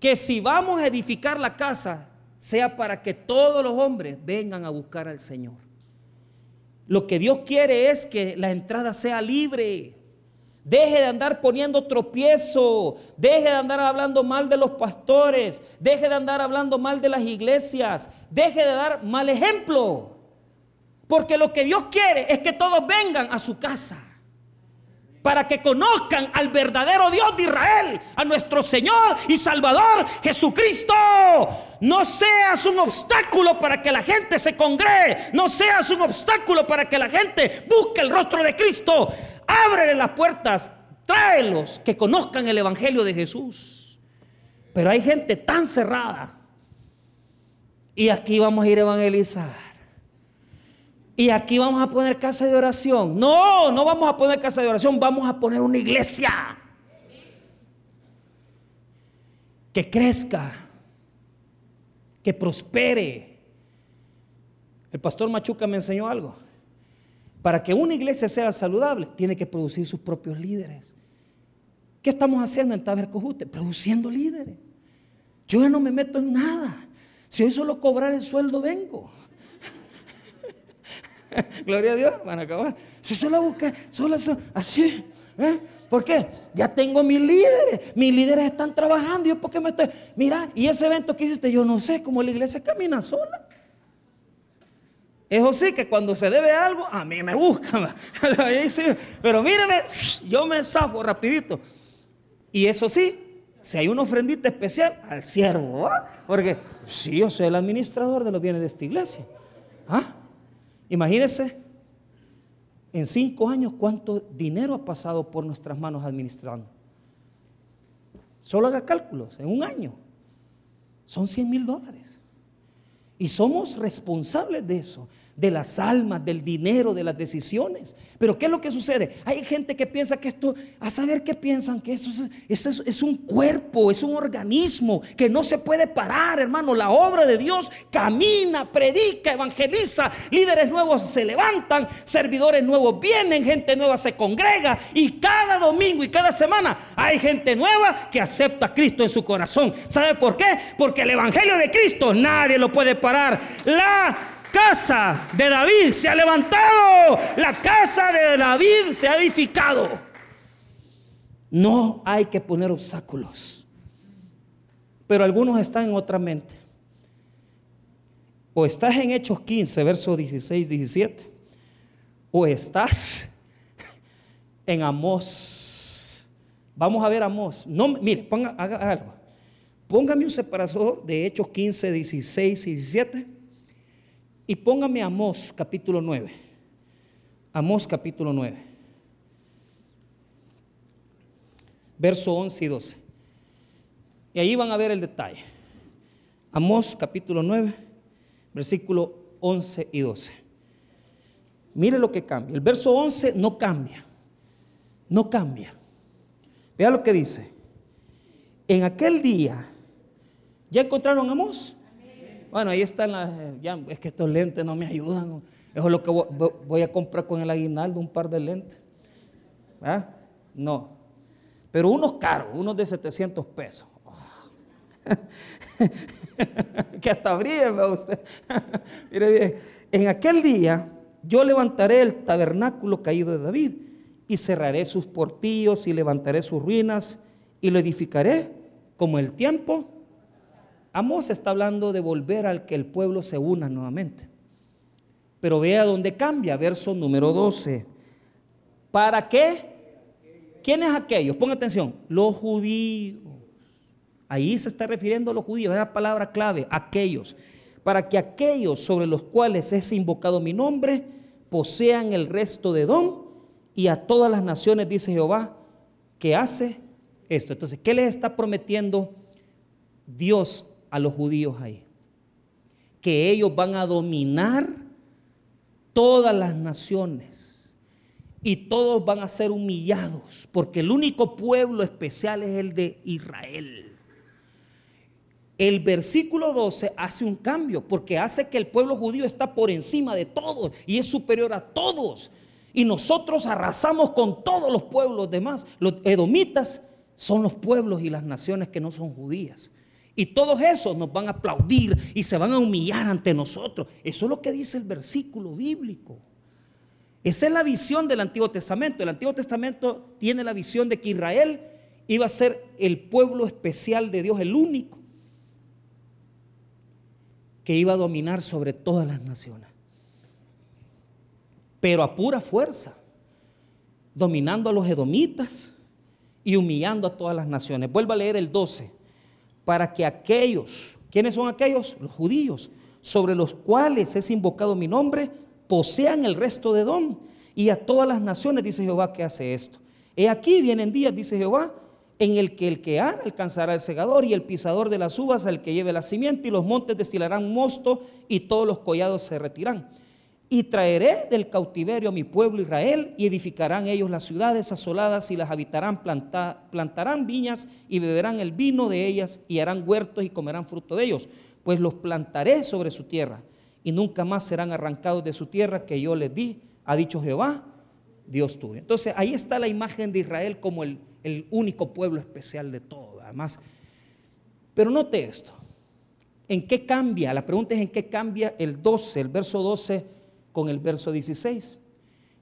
Que si vamos a edificar la casa, sea para que todos los hombres vengan a buscar al Señor. Lo que Dios quiere es que la entrada sea libre. Deje de andar poniendo tropiezo. Deje de andar hablando mal de los pastores. Deje de andar hablando mal de las iglesias. Deje de dar mal ejemplo. Porque lo que Dios quiere es que todos vengan a su casa para que conozcan al verdadero Dios de Israel, a nuestro Señor y Salvador Jesucristo. No seas un obstáculo para que la gente se congregue, no seas un obstáculo para que la gente busque el rostro de Cristo. Ábrele las puertas, tráelos que conozcan el Evangelio de Jesús. Pero hay gente tan cerrada. Y aquí vamos a ir a evangelizar. Y aquí vamos a poner casa de oración. No, no vamos a poner casa de oración, vamos a poner una iglesia. Que crezca, que prospere. El pastor Machuca me enseñó algo. Para que una iglesia sea saludable, tiene que producir sus propios líderes. ¿Qué estamos haciendo en Tabercojute? Produciendo líderes. Yo ya no me meto en nada. Si hoy solo cobrar el sueldo vengo. Gloria a Dios, van a acabar. Si se la busca, solo así. ¿eh? ¿Por qué? Ya tengo mis líderes. Mis líderes están trabajando. Yo, ¿por qué me estoy.? Mira, y ese evento que hiciste, yo no sé cómo la iglesia camina sola. Eso sí, que cuando se debe algo, a mí me buscan. Pero míreme, yo me zafo rapidito. Y eso sí, si hay una ofrendita especial, al siervo. Porque sí, yo soy el administrador de los bienes de esta iglesia. ¿Ah? Imagínense, en cinco años, cuánto dinero ha pasado por nuestras manos administrando. Solo haga cálculos, en un año. Son 100 mil dólares. Y somos responsables de eso. De las almas, del dinero, de las decisiones. Pero ¿qué es lo que sucede? Hay gente que piensa que esto, a saber qué piensan, que eso es, es, un cuerpo, es un organismo que no se puede parar, hermano. La obra de Dios camina, predica, evangeliza, líderes nuevos se levantan, servidores nuevos vienen, gente nueva se congrega y cada domingo y cada semana hay gente nueva que acepta a Cristo en su corazón. ¿Sabe por qué? Porque el Evangelio de Cristo nadie lo puede parar. La casa de David se ha levantado, la casa de David se ha edificado. No hay que poner obstáculos. Pero algunos están en otra mente. O estás en Hechos 15, versos 16, 17. O estás en Amós. Vamos a ver Amós. No, mire, ponga, haga algo. Póngame un separador de Hechos 15, 16 y 17 y póngame Amós capítulo 9. Amós capítulo 9. Verso 11 y 12. Y ahí van a ver el detalle. Amós capítulo 9, versículo 11 y 12. Mire lo que cambia. El verso 11 no cambia. No cambia. Vea lo que dice. En aquel día, ¿ya encontraron Amós? Bueno, ahí están las. Ya, es que estos lentes no me ayudan. Eso es lo que voy a comprar con el aguinaldo, un par de lentes. ¿Ah? No. Pero unos caros, unos de 700 pesos. que hasta bríeme usted. Mire bien, en aquel día yo levantaré el tabernáculo caído de David y cerraré sus portillos y levantaré sus ruinas y lo edificaré como el tiempo Amós está hablando de volver al que el pueblo se una nuevamente. Pero vea dónde cambia, verso número 12. ¿Para qué? ¿Quiénes aquellos? Ponga atención, los judíos. Ahí se está refiriendo a los judíos, es la palabra clave, aquellos. Para que aquellos sobre los cuales es invocado mi nombre posean el resto de don y a todas las naciones, dice Jehová, que hace esto. Entonces, ¿qué les está prometiendo Dios a los judíos ahí. Que ellos van a dominar todas las naciones y todos van a ser humillados, porque el único pueblo especial es el de Israel. El versículo 12 hace un cambio, porque hace que el pueblo judío está por encima de todos y es superior a todos. Y nosotros arrasamos con todos los pueblos demás. Los edomitas son los pueblos y las naciones que no son judías. Y todos esos nos van a aplaudir y se van a humillar ante nosotros. Eso es lo que dice el versículo bíblico. Esa es la visión del Antiguo Testamento. El Antiguo Testamento tiene la visión de que Israel iba a ser el pueblo especial de Dios, el único, que iba a dominar sobre todas las naciones. Pero a pura fuerza, dominando a los edomitas y humillando a todas las naciones. Vuelvo a leer el 12 para que aquellos, ¿quiénes son aquellos? Los judíos, sobre los cuales es invocado mi nombre, posean el resto de don. Y a todas las naciones, dice Jehová, que hace esto. He aquí vienen días, dice Jehová, en el que el que ara alcanzará el segador y el pisador de las uvas al que lleve la simiente y los montes destilarán mosto y todos los collados se retirarán. Y traeré del cautiverio a mi pueblo Israel y edificarán ellos las ciudades asoladas y las habitarán, plantarán viñas y beberán el vino de ellas y harán huertos y comerán fruto de ellos, pues los plantaré sobre su tierra y nunca más serán arrancados de su tierra que yo les di, ha dicho Jehová, Dios tuyo. Entonces ahí está la imagen de Israel como el, el único pueblo especial de todo. Además, pero note esto, ¿en qué cambia? La pregunta es en qué cambia el 12, el verso 12 con el verso 16.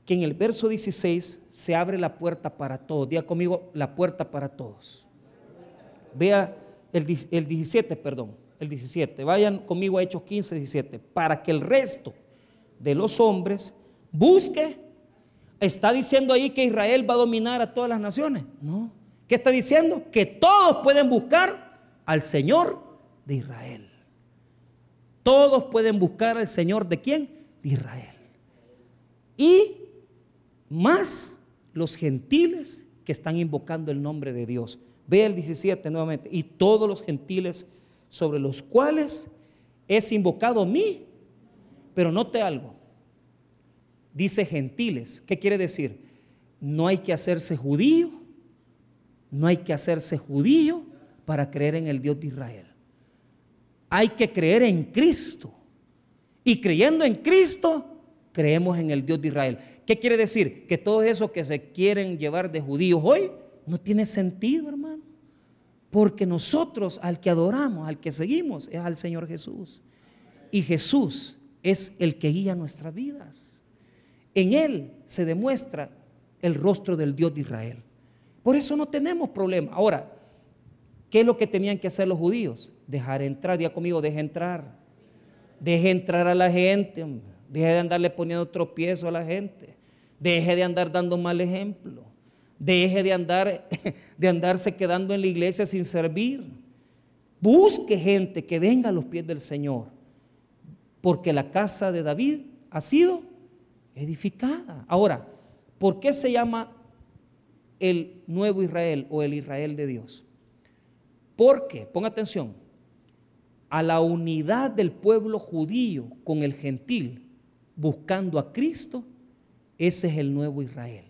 Que en el verso 16 se abre la puerta para todos. Diga conmigo, la puerta para todos. Vea el, el 17, perdón, el 17. Vayan conmigo a Hechos 15, 17. Para que el resto de los hombres busque. ¿Está diciendo ahí que Israel va a dominar a todas las naciones? No. ¿Qué está diciendo? Que todos pueden buscar al Señor de Israel. Todos pueden buscar al Señor de quién? Israel. Y más los gentiles que están invocando el nombre de Dios. Ve el 17 nuevamente. Y todos los gentiles sobre los cuales es invocado mí. Pero note algo. dice gentiles. ¿Qué quiere decir? No hay que hacerse judío, no hay que hacerse judío para creer en el Dios de Israel. Hay que creer en Cristo. Y creyendo en Cristo, creemos en el Dios de Israel. ¿Qué quiere decir? Que todo eso que se quieren llevar de judíos hoy no tiene sentido, hermano. Porque nosotros al que adoramos, al que seguimos, es al Señor Jesús. Y Jesús es el que guía nuestras vidas. En Él se demuestra el rostro del Dios de Israel. Por eso no tenemos problema. Ahora, ¿qué es lo que tenían que hacer los judíos? Dejar entrar, día conmigo, deje entrar. Deje entrar a la gente, deje de andarle poniendo tropiezo a la gente, deje de andar dando mal ejemplo, deje de andar de andarse quedando en la iglesia sin servir. Busque gente que venga a los pies del Señor, porque la casa de David ha sido edificada. Ahora, ¿por qué se llama el nuevo Israel o el Israel de Dios? Porque, ponga atención, a la unidad del pueblo judío con el gentil, buscando a Cristo, ese es el nuevo Israel.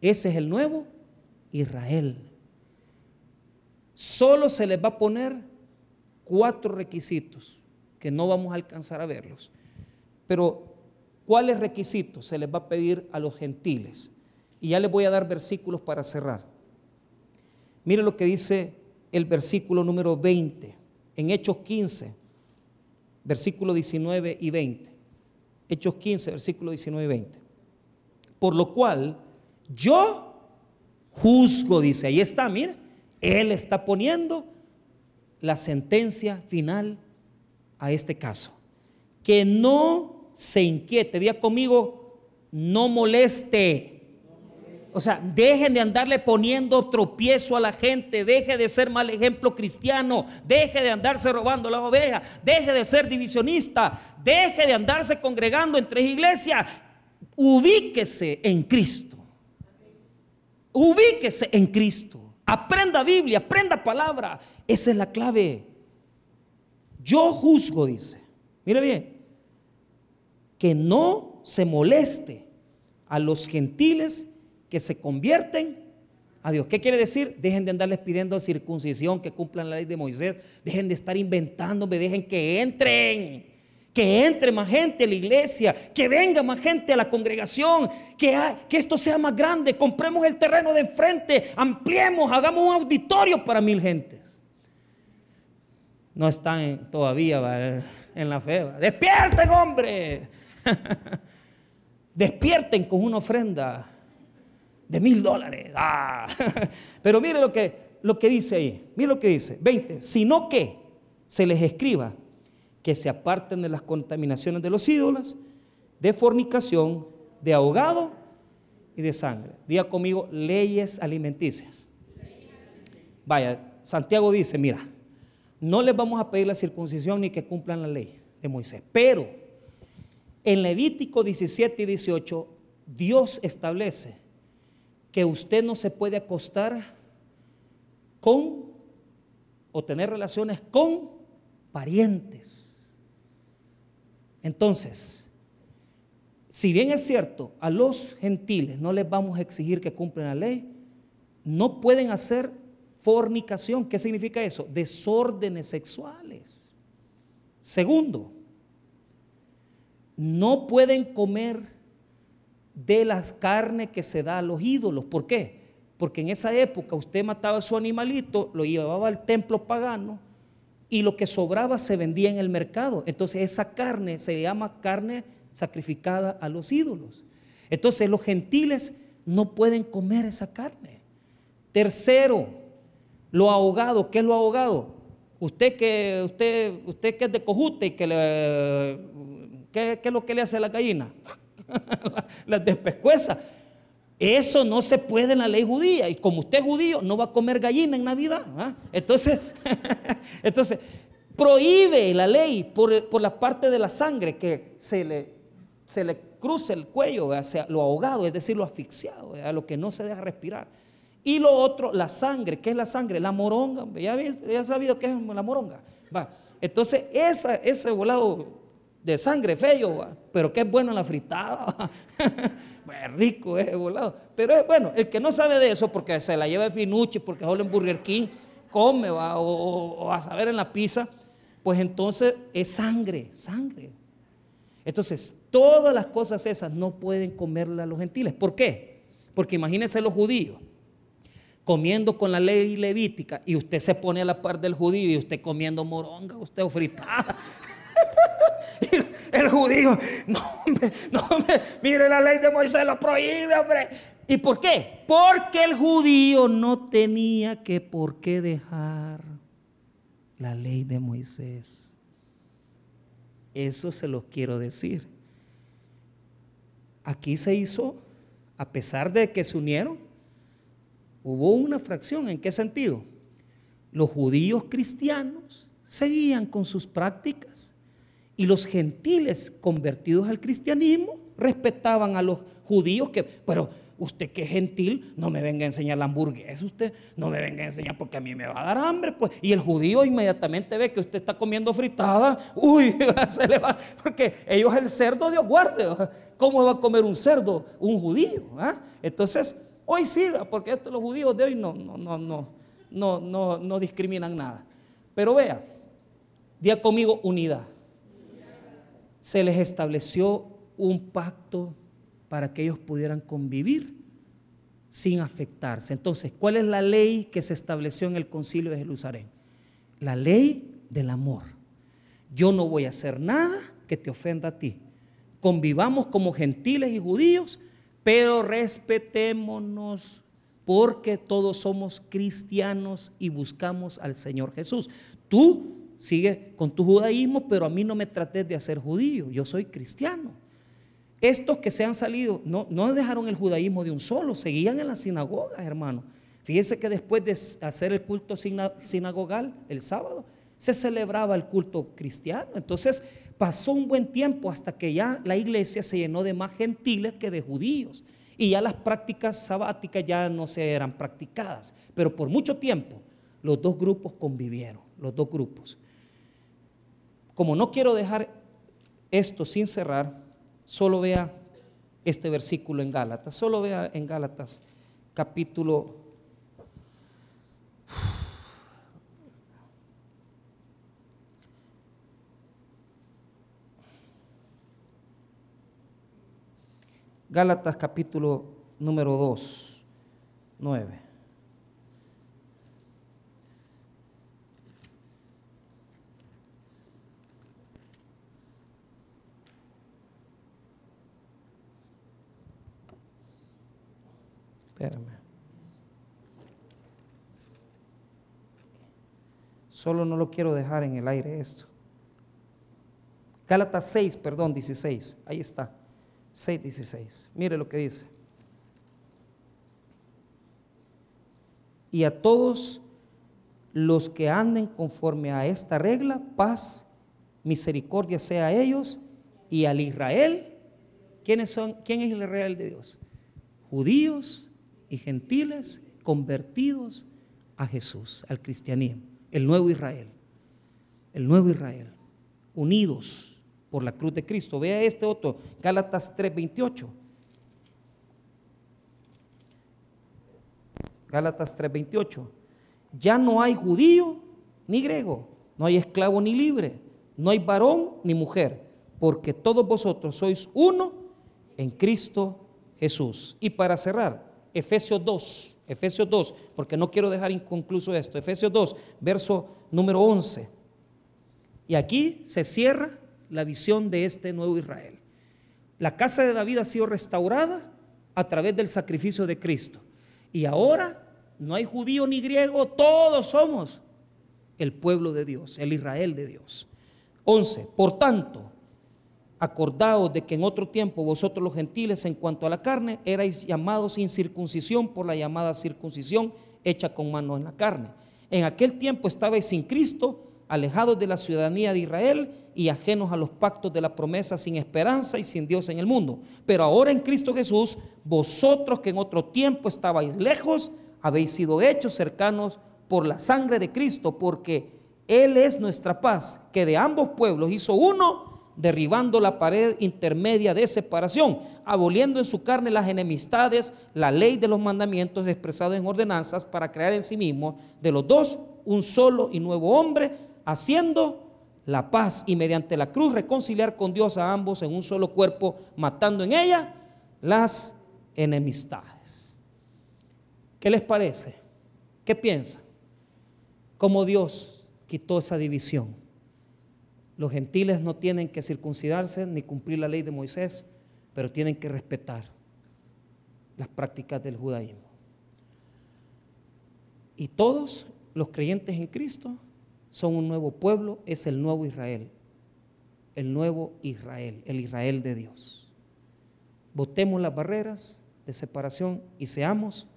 Ese es el nuevo Israel. Solo se les va a poner cuatro requisitos que no vamos a alcanzar a verlos. Pero, ¿cuáles requisitos se les va a pedir a los gentiles? Y ya les voy a dar versículos para cerrar. Mire lo que dice el versículo número 20, en Hechos 15, versículo 19 y 20. Hechos 15, versículo 19 y 20. Por lo cual, yo juzgo, dice, ahí está, mire, él está poniendo la sentencia final a este caso. Que no se inquiete, diga conmigo, no moleste. O sea, dejen de andarle poniendo tropiezo a la gente, deje de ser mal ejemplo cristiano, deje de andarse robando la oveja, deje de ser divisionista, deje de andarse congregando en tres iglesias, ubíquese en Cristo. Ubíquese en Cristo. Aprenda Biblia, aprenda palabra. Esa es la clave. Yo juzgo, dice. Mire bien, que no se moleste a los gentiles que se convierten a Dios. ¿Qué quiere decir? Dejen de andarles pidiendo circuncisión, que cumplan la ley de Moisés. Dejen de estar inventándome, dejen que entren que entre más gente a la iglesia, que venga más gente a la congregación, que, esto sea más grande, compremos el terreno de enfrente, ampliemos, hagamos un auditorio para mil gentes. No están todavía en la fe. Despierten, hombre. Despierten con una ofrenda de mil dólares. Ah. Pero mire lo que, lo que dice ahí. Mire lo que dice. 20. Sino que se les escriba que se aparten de las contaminaciones de los ídolos, de fornicación, de ahogado y de sangre. Diga conmigo, leyes alimenticias. Vaya, Santiago dice, mira, no les vamos a pedir la circuncisión ni que cumplan la ley de Moisés, pero en Levítico 17 y 18, Dios establece que usted no se puede acostar con o tener relaciones con parientes entonces, si bien es cierto, a los gentiles no les vamos a exigir que cumplan la ley, no pueden hacer fornicación. ¿Qué significa eso? Desórdenes sexuales. Segundo, no pueden comer de las carnes que se da a los ídolos. ¿Por qué? Porque en esa época usted mataba a su animalito, lo llevaba al templo pagano y lo que sobraba se vendía en el mercado. Entonces esa carne se llama carne sacrificada a los ídolos. Entonces los gentiles no pueden comer esa carne. Tercero, lo ahogado. ¿Qué es lo ahogado? Usted que, usted, usted que es de cojute y que le... ¿Qué, es lo que le hace a la gallina? Las despescueza. Eso no se puede en la ley judía. Y como usted es judío, no va a comer gallina en Navidad. ¿ah? Entonces, entonces, prohíbe la ley por, la parte de la sangre que se le, se le cruce el cuello, hacia lo ahogado, es decir, lo asfixiado, a lo que no se deja respirar. Y lo otro, la sangre. ¿Qué es la sangre? La moronga. ¿Ya, ya sabido qué es la moronga? Va. Entonces, esa, ese volado de sangre feo, pero que es bueno en la fritada. es rico, es volado. Pero es bueno, el que no sabe de eso, porque se la lleva de finuche, porque solo en Burger King come, ¿va? O, a saber en la pizza, pues entonces es sangre, sangre. Entonces, todas las cosas esas no pueden comerlas los gentiles. ¿Por qué? Porque imagínense los judíos comiendo con la ley levítica y usted se pone a la par del judío y usted comiendo moronga, usted o fritada. el judío, no, no, mire la ley de Moisés lo prohíbe, hombre. ¿Y por qué? Porque el judío no tenía que por qué dejar la ley de Moisés. Eso se lo quiero decir. Aquí se hizo, a pesar de que se unieron, hubo una fracción. ¿En qué sentido? Los judíos cristianos seguían con sus prácticas y los gentiles convertidos al cristianismo respetaban a los judíos que, pero usted que es gentil, no me venga a enseñar la hamburguesa, usted no me venga a enseñar porque a mí me va a dar hambre, pues. Y el judío inmediatamente ve que usted está comiendo fritada, uy, se le va, porque ellos el cerdo, Dios guarde, ¿cómo va a comer un cerdo un judío? Ah? Entonces, hoy siga, porque los judíos de hoy no, no, no, no, no, no, no discriminan nada. Pero vea, día conmigo unidad se les estableció un pacto para que ellos pudieran convivir sin afectarse. Entonces, ¿cuál es la ley que se estableció en el concilio de Jerusalén? La ley del amor. Yo no voy a hacer nada que te ofenda a ti. Convivamos como gentiles y judíos, pero respetémonos porque todos somos cristianos y buscamos al Señor Jesús. Tú sigue con tu judaísmo, pero a mí no me trates de hacer judío, yo soy cristiano. Estos que se han salido, no, no dejaron el judaísmo de un solo, seguían en las sinagogas, hermano. Fíjense que después de hacer el culto sinagogal el sábado, se celebraba el culto cristiano. Entonces pasó un buen tiempo hasta que ya la iglesia se llenó de más gentiles que de judíos. Y ya las prácticas sabáticas ya no se eran practicadas. Pero por mucho tiempo los dos grupos convivieron, los dos grupos. Como no quiero dejar esto sin cerrar, solo vea este versículo en Gálatas, solo vea en Gálatas capítulo Gálatas capítulo número 2, 9. Espérame. Solo no lo quiero dejar en el aire esto. Gálatas 6, perdón, 16. Ahí está. 6, 16. Mire lo que dice. Y a todos los que anden conforme a esta regla, paz, misericordia sea a ellos y al Israel. ¿Quiénes son? ¿Quién es el Israel de Dios? Judíos y gentiles convertidos a Jesús, al cristianismo, el nuevo Israel, el nuevo Israel, unidos por la cruz de Cristo. Vea este otro, Gálatas 3:28. Gálatas 3:28. Ya no hay judío ni griego, no hay esclavo ni libre, no hay varón ni mujer, porque todos vosotros sois uno en Cristo Jesús. Y para cerrar, Efesios 2, Efesios 2, porque no quiero dejar inconcluso esto. Efesios 2, verso número 11. Y aquí se cierra la visión de este nuevo Israel. La casa de David ha sido restaurada a través del sacrificio de Cristo. Y ahora no hay judío ni griego, todos somos el pueblo de Dios, el Israel de Dios. 11. Por tanto, Acordaos de que en otro tiempo vosotros los gentiles en cuanto a la carne erais llamados sin circuncisión por la llamada circuncisión hecha con mano en la carne. En aquel tiempo estabais sin Cristo, alejados de la ciudadanía de Israel y ajenos a los pactos de la promesa, sin esperanza y sin Dios en el mundo. Pero ahora en Cristo Jesús, vosotros que en otro tiempo estabais lejos, habéis sido hechos cercanos por la sangre de Cristo, porque Él es nuestra paz, que de ambos pueblos hizo uno derribando la pared intermedia de separación, aboliendo en su carne las enemistades, la ley de los mandamientos expresados en ordenanzas para crear en sí mismo de los dos un solo y nuevo hombre, haciendo la paz y mediante la cruz reconciliar con Dios a ambos en un solo cuerpo, matando en ella las enemistades. ¿Qué les parece? ¿Qué piensan? ¿Cómo Dios quitó esa división? Los gentiles no tienen que circuncidarse ni cumplir la ley de Moisés, pero tienen que respetar las prácticas del judaísmo. Y todos los creyentes en Cristo son un nuevo pueblo, es el nuevo Israel, el nuevo Israel, el Israel de Dios. Botemos las barreras de separación y seamos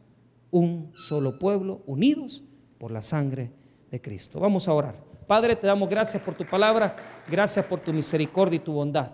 un solo pueblo, unidos por la sangre de Cristo. Vamos a orar. Padre, te damos gracias por tu palabra, gracias por tu misericordia y tu bondad.